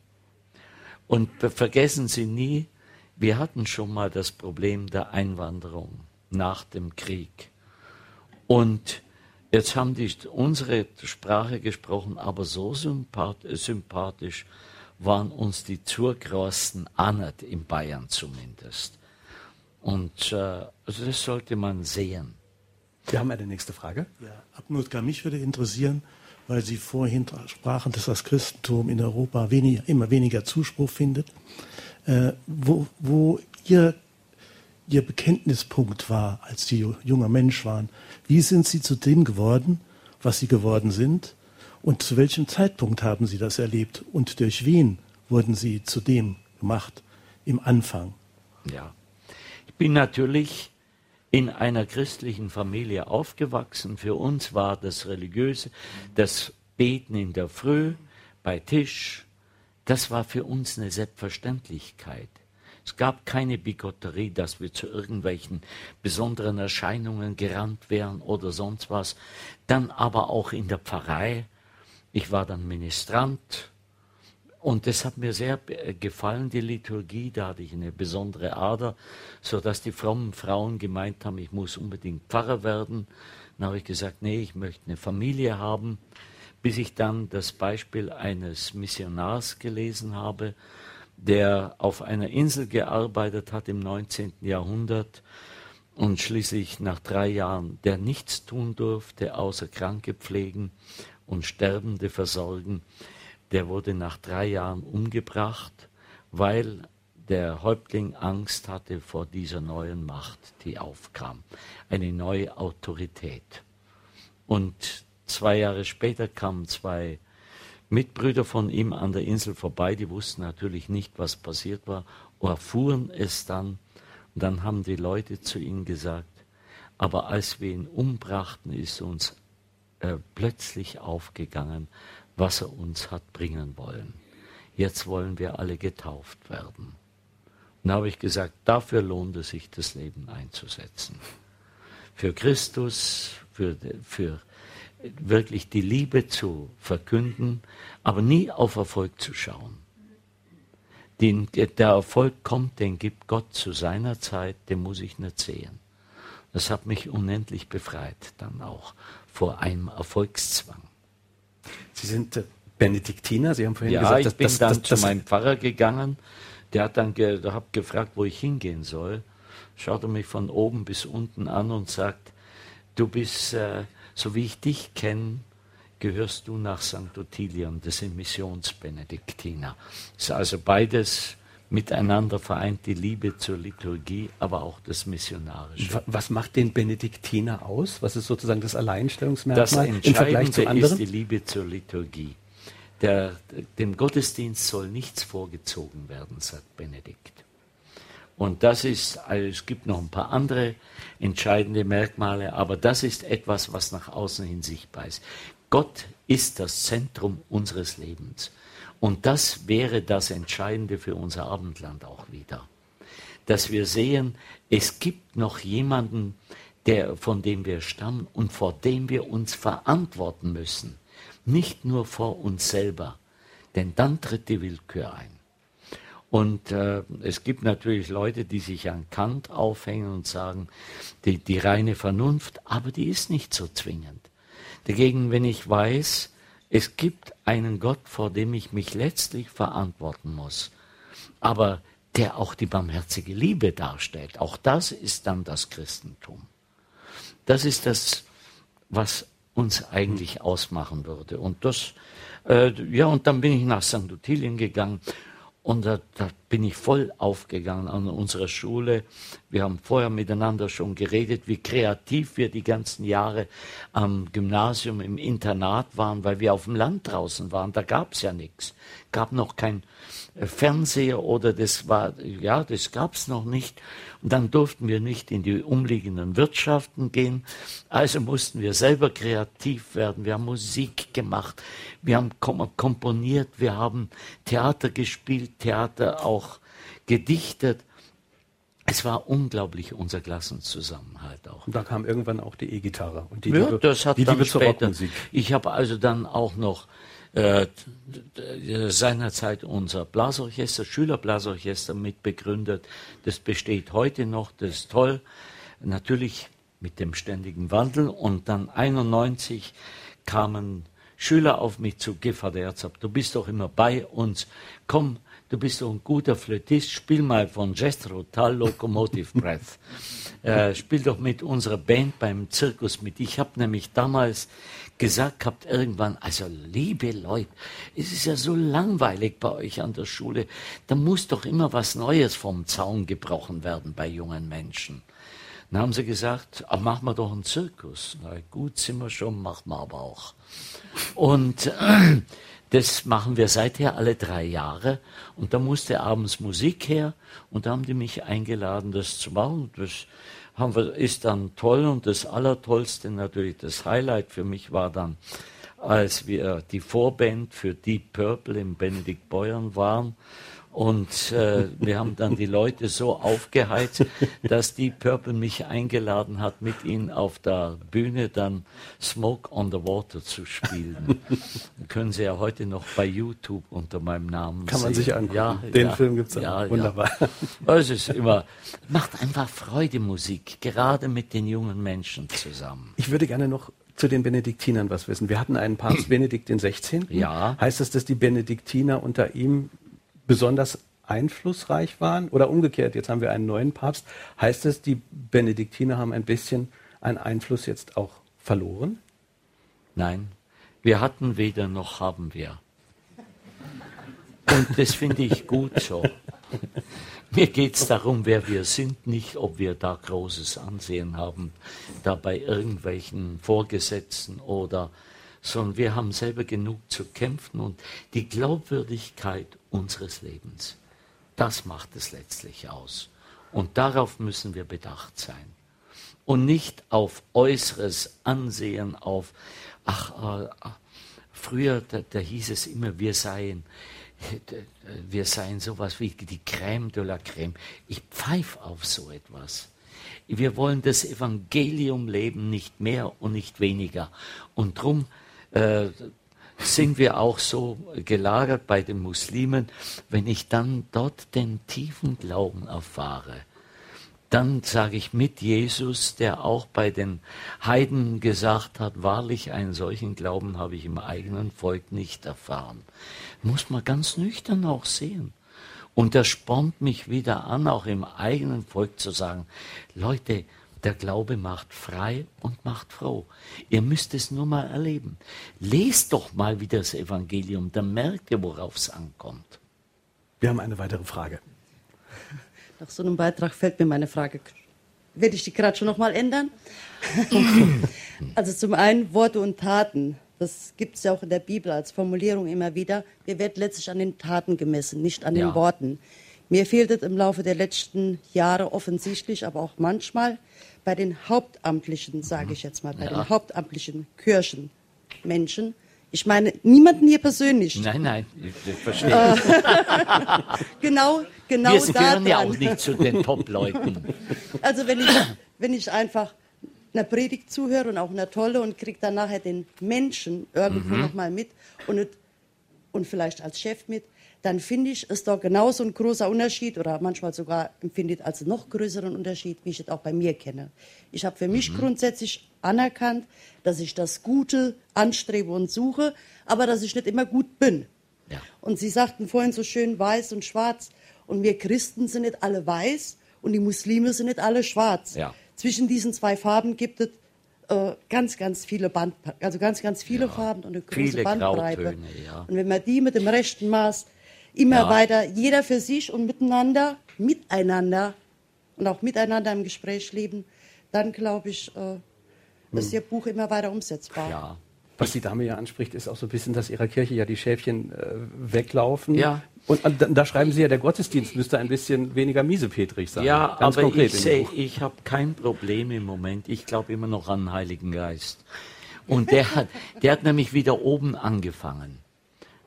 Und vergessen Sie nie, wir hatten schon mal das Problem der Einwanderung nach dem Krieg. Und jetzt haben die unsere Sprache gesprochen, aber so sympathisch waren uns die Zurgrosten anet in Bayern zumindest. Und äh, also das sollte man sehen. Wir haben eine nächste Frage. Ja, Abnutka, mich würde interessieren, weil Sie vorhin sprachen, dass das Christentum in Europa weniger, immer weniger Zuspruch findet. Äh, wo, wo Ihr, Ihr Bekenntnispunkt war, als Sie junger Mensch waren. Wie sind Sie zu dem geworden, was Sie geworden sind? Und zu welchem Zeitpunkt haben Sie das erlebt? Und durch wen wurden Sie zu dem gemacht im Anfang? Ja, ich bin natürlich in einer christlichen Familie aufgewachsen. Für uns war das Religiöse, das Beten in der Früh, bei Tisch, das war für uns eine Selbstverständlichkeit. Es gab keine Bigotterie, dass wir zu irgendwelchen besonderen Erscheinungen gerannt wären oder sonst was. Dann aber auch in der Pfarrei. Ich war dann Ministrant und das hat mir sehr gefallen, die Liturgie. Da hatte ich eine besondere Ader, sodass die frommen Frauen gemeint haben, ich muss unbedingt Pfarrer werden. Dann habe ich gesagt, nee, ich möchte eine Familie haben, bis ich dann das Beispiel eines Missionars gelesen habe, der auf einer Insel gearbeitet hat im 19. Jahrhundert und schließlich nach drei Jahren, der nichts tun durfte, außer Kranke pflegen und Sterbende versorgen der wurde nach drei Jahren umgebracht, weil der Häuptling Angst hatte vor dieser neuen Macht, die aufkam. Eine neue Autorität. Und zwei Jahre später kamen zwei Mitbrüder von ihm an der Insel vorbei, die wussten natürlich nicht, was passiert war, erfuhren es dann. Und dann haben die Leute zu ihm gesagt, aber als wir ihn umbrachten, ist uns äh, plötzlich aufgegangen, was er uns hat bringen wollen. Jetzt wollen wir alle getauft werden. Und da habe ich gesagt, dafür lohnt es sich, das Leben einzusetzen. Für Christus, für, für wirklich die Liebe zu verkünden, aber nie auf Erfolg zu schauen. Den, der Erfolg kommt, den gibt Gott zu seiner Zeit, den muss ich nicht sehen. Das hat mich unendlich befreit dann auch vor einem Erfolgszwang. Sie sind äh, Benediktiner, Sie haben vorhin ja, gesagt, ich dass, bin das, dann das, zu meinem Pfarrer gegangen. Der hat dann ge hab gefragt, wo ich hingehen soll. Schaut er mich von oben bis unten an und sagt, du bist, äh, so wie ich dich kenne, gehörst du nach St. Ottilian. Das sind Missionsbenediktiner. Das ist also beides miteinander vereint die Liebe zur Liturgie, aber auch das Missionarische. Was macht den Benediktiner aus? Was ist sozusagen das Alleinstellungsmerkmal das im Vergleich zu anderen? ist die Liebe zur Liturgie. Der, dem Gottesdienst soll nichts vorgezogen werden, sagt Benedikt. Und das ist, also es gibt noch ein paar andere entscheidende Merkmale, aber das ist etwas, was nach außen hin sichtbar ist. Gott ist das Zentrum unseres Lebens. Und das wäre das Entscheidende für unser Abendland auch wieder. Dass wir sehen, es gibt noch jemanden, der, von dem wir stammen und vor dem wir uns verantworten müssen. Nicht nur vor uns selber, denn dann tritt die Willkür ein. Und äh, es gibt natürlich Leute, die sich an Kant aufhängen und sagen, die, die reine Vernunft, aber die ist nicht so zwingend. Dagegen, wenn ich weiß, es gibt einen Gott, vor dem ich mich letztlich verantworten muss, aber der auch die barmherzige Liebe darstellt. Auch das ist dann das Christentum. Das ist das, was uns eigentlich ausmachen würde. Und das, äh, ja, und dann bin ich nach St. Ottilien gegangen und da, da, bin ich voll aufgegangen an unserer Schule. Wir haben vorher miteinander schon geredet, wie kreativ wir die ganzen Jahre am Gymnasium im Internat waren, weil wir auf dem Land draußen waren. Da gab es ja nichts. Gab noch kein Fernseher oder das war, ja, das gab es noch nicht. Und dann durften wir nicht in die umliegenden Wirtschaften gehen. Also mussten wir selber kreativ werden. Wir haben Musik gemacht, wir haben komponiert, wir haben Theater gespielt, Theater auch gedichtet. Es war unglaublich unser Klassenzusammenhalt auch. Und da kam irgendwann auch die E-Gitarre und die ja, Liebe, das hat die Liebe später. Ich habe also dann auch noch äh, seinerzeit unser Blasorchester, Schülerblasorchester mitbegründet. Das besteht heute noch, das ist toll. Natürlich mit dem ständigen Wandel. Und dann 91 kamen Schüler auf mich zu, Giffard Erzab, du bist doch immer bei uns. Komm, du bist doch ein guter Flötist, spiel mal von Jethro Tull Locomotive [LAUGHS] Breath. äh, spiel doch mit unserer Band beim Zirkus mit. Ich habe nämlich damals gesagt gehabt irgendwann, also liebe Leute, es ist ja so langweilig bei euch an der Schule, da muss doch immer was Neues vom Zaun gebrochen werden bei jungen Menschen. Dann haben sie gesagt, ah, machen wir doch einen Zirkus. Na gut, sind wir schon, machen wir aber auch. Und äh, [CLEARS THROAT] das machen wir seither alle drei Jahre. Und da musste abends Musik her und da haben die mich eingeladen, das zu machen. Das haben wir, ist dann toll und das Allertollste natürlich, das Highlight für mich war dann, als wir die Vorband für Deep Purple im Benedikt Beuern waren und äh, wir haben dann die Leute so aufgeheizt, dass die Purple mich eingeladen hat, mit ihnen auf der Bühne dann Smoke on the Water zu spielen. [LAUGHS] können Sie ja heute noch bei YouTube unter meinem Namen Kann sehen. man sich angucken. Ja, Den ja, Film gibt's auch. ja, Wunderbar. Ja. Es ist immer, macht einfach Freude Musik, gerade mit den jungen Menschen zusammen. Ich würde gerne noch zu den Benediktinern was wissen. Wir hatten einen Papst [CLEARS THROAT] Benedikt den 16. Ja. Heißt das, dass die Benediktiner unter ihm besonders einflussreich waren? Oder umgekehrt, jetzt haben wir einen neuen Papst. Heißt es, die Benediktiner haben ein bisschen einen Einfluss jetzt auch verloren? Nein, wir hatten weder noch haben wir. Und das finde ich gut so. Mir geht es darum, wer wir sind, nicht ob wir da großes Ansehen haben, da bei irgendwelchen Vorgesetzten oder, sondern wir haben selber genug zu kämpfen und die Glaubwürdigkeit unseres Lebens, das macht es letztlich aus. Und darauf müssen wir bedacht sein. Und nicht auf äußeres Ansehen, auf, ach, äh, früher, da, da hieß es immer, wir seien, wir seien sowas wie die Crème de la Crème. Ich pfeife auf so etwas. Wir wollen das Evangelium leben, nicht mehr und nicht weniger. Und darum äh, sind wir auch so gelagert bei den Muslimen, wenn ich dann dort den tiefen Glauben erfahre, dann sage ich mit Jesus, der auch bei den Heiden gesagt hat, wahrlich einen solchen Glauben habe ich im eigenen Volk nicht erfahren. Muss man ganz nüchtern auch sehen. Und das spornt mich wieder an, auch im eigenen Volk zu sagen, Leute, der Glaube macht frei und macht froh. Ihr müsst es nur mal erleben. Lest doch mal wieder das Evangelium, dann merkt ihr, worauf es ankommt. Wir haben eine weitere Frage. Nach so einem Beitrag fällt mir meine Frage. Werde ich die gerade schon nochmal ändern? [LAUGHS] also zum einen Worte und Taten. Das gibt es ja auch in der Bibel als Formulierung immer wieder. Wir werden letztlich an den Taten gemessen, nicht an Ja. den Worten. Mir fehlt es im Laufe der letzten Jahre offensichtlich, aber auch manchmal bei den Hauptamtlichen, sage ich jetzt mal, bei Ja. den hauptamtlichen Kirchenmenschen. Ich meine niemanden hier persönlich. Nein, nein, ich, verstehe. [LAUGHS] Genau, genau Wir gehören ja auch nicht zu den Top-Leuten. [LAUGHS] Also wenn ich, wenn ich einfach einer Predigt zuhöre und auch einer Tolle und kriege dann nachher den Menschen irgendwo Mhm. noch mal mit und, und vielleicht als Chef mit, dann finde ich, ist doch genauso ein großer Unterschied oder manchmal sogar empfindet als noch größeren Unterschied, wie ich es auch bei mir kenne. Ich habe für mich Mhm. grundsätzlich anerkannt, dass ich das Gute anstrebe und suche, aber dass ich nicht immer gut bin. Ja. Und Sie sagten vorhin so schön weiß und schwarz. Und wir Christen sind nicht alle weiß und die Muslime sind nicht alle schwarz. Ja. Zwischen diesen zwei Farben gibt es äh, ganz, ganz viele Band, also ganz, ganz viele Farben und eine große Bandbreite. Ja. Und wenn man die mit dem rechten Maß immer Ja. weiter, jeder für sich und miteinander, miteinander und auch miteinander im Gespräch leben, dann glaube ich, äh, ist Ihr Buch immer weiter umsetzbar. Hm. Ja. Was die Dame ja anspricht, ist auch so ein bisschen, dass ihrer Kirche ja die Schäfchen äh, weglaufen. Ja. Und, und da, schreiben Sie ja, der Gottesdienst müsste ein bisschen weniger miesepetrig sein. Ja, Ganz aber konkret ich sehe, ich habe kein Problem im Moment. Ich glaube immer noch an den Heiligen Geist. Und der hat, der hat nämlich wieder oben angefangen.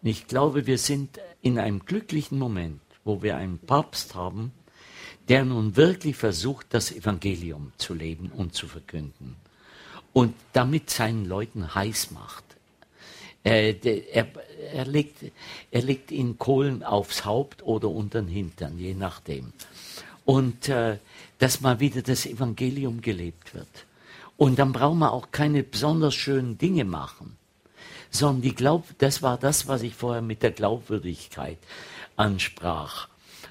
Und ich glaube, wir sind in einem glücklichen Moment, wo wir einen Papst haben, der nun wirklich versucht, das Evangelium zu leben und zu verkünden. Und damit seinen Leuten heiß macht. Äh, der, er, er, legt, er legt ihnen Kohlen aufs Haupt oder unter den Hintern, je nachdem. Und äh, dass mal wieder das Evangelium gelebt wird. Und dann brauchen wir auch keine besonders schönen Dinge machen, sondern die Glaub, das war das, was ich vorher mit der Glaubwürdigkeit ansprach,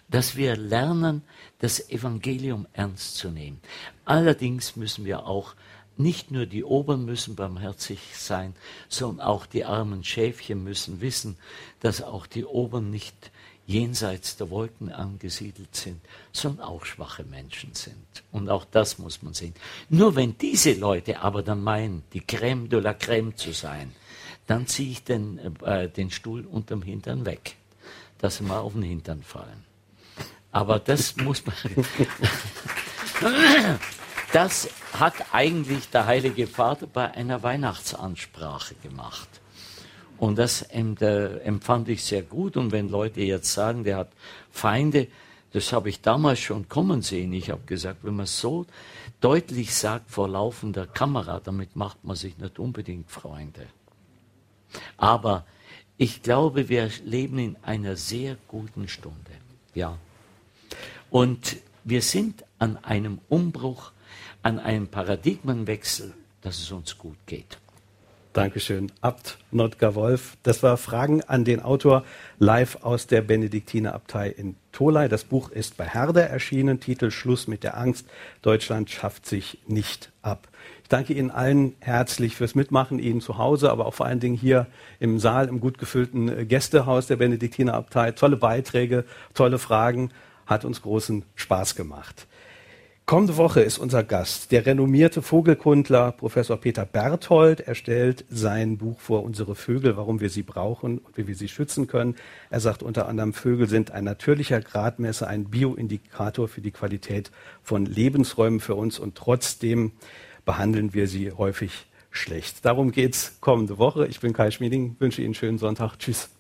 dass wir lernen, das Evangelium ernst zu nehmen. Allerdings müssen wir auch nicht nur die Oberen müssen barmherzig sein, sondern auch die armen Schäfchen müssen wissen, dass auch die Oberen nicht jenseits der Wolken angesiedelt sind, sondern auch schwache Menschen sind. Und auch das muss man sehen. Nur wenn diese Leute aber dann meinen, die Crème de la Crème zu sein, dann ziehe ich den, äh, den Stuhl unterm Hintern weg, dass sie mal auf den Hintern fallen. Aber das muss man. [LAUGHS] das hat eigentlich der Heilige Vater bei einer Weihnachtsansprache gemacht. Und das empfand ich sehr gut. Und wenn Leute jetzt sagen, der hat Feinde, das habe ich damals schon kommen sehen. Ich habe gesagt, wenn man so deutlich sagt vor laufender Kamera, damit macht man sich nicht unbedingt Freunde. Aber ich glaube, wir leben in einer sehr guten Stunde. Ja. Und wir sind an einem Umbruch, an einem Paradigmenwechsel, dass es uns gut geht. Dankeschön. Abt Notker Wolf. Das war Fragen an den Autor live aus der Benediktinerabtei in Tolai. Das Buch ist bei Herder erschienen. Titel Schluss mit der Angst. Deutschland schafft sich nicht ab. Ich danke Ihnen allen herzlich fürs Mitmachen, Ihnen zu Hause, aber auch vor allen Dingen hier im Saal, im gut gefüllten Gästehaus der Benediktinerabtei. Tolle Beiträge, tolle Fragen. Hat uns großen Spaß gemacht. Kommende Woche ist unser Gast der renommierte Vogelkundler Professor Peter Berthold. Er stellt sein Buch vor Unsere Vögel, warum wir sie brauchen und wie wir sie schützen können. Er sagt unter anderem, Vögel sind ein natürlicher Gradmesser, ein Bioindikator für die Qualität von Lebensräumen für uns und trotzdem behandeln wir sie häufig schlecht. Darum geht's kommende Woche. Ich bin Kai Schmieding, wünsche Ihnen einen schönen Sonntag. Tschüss.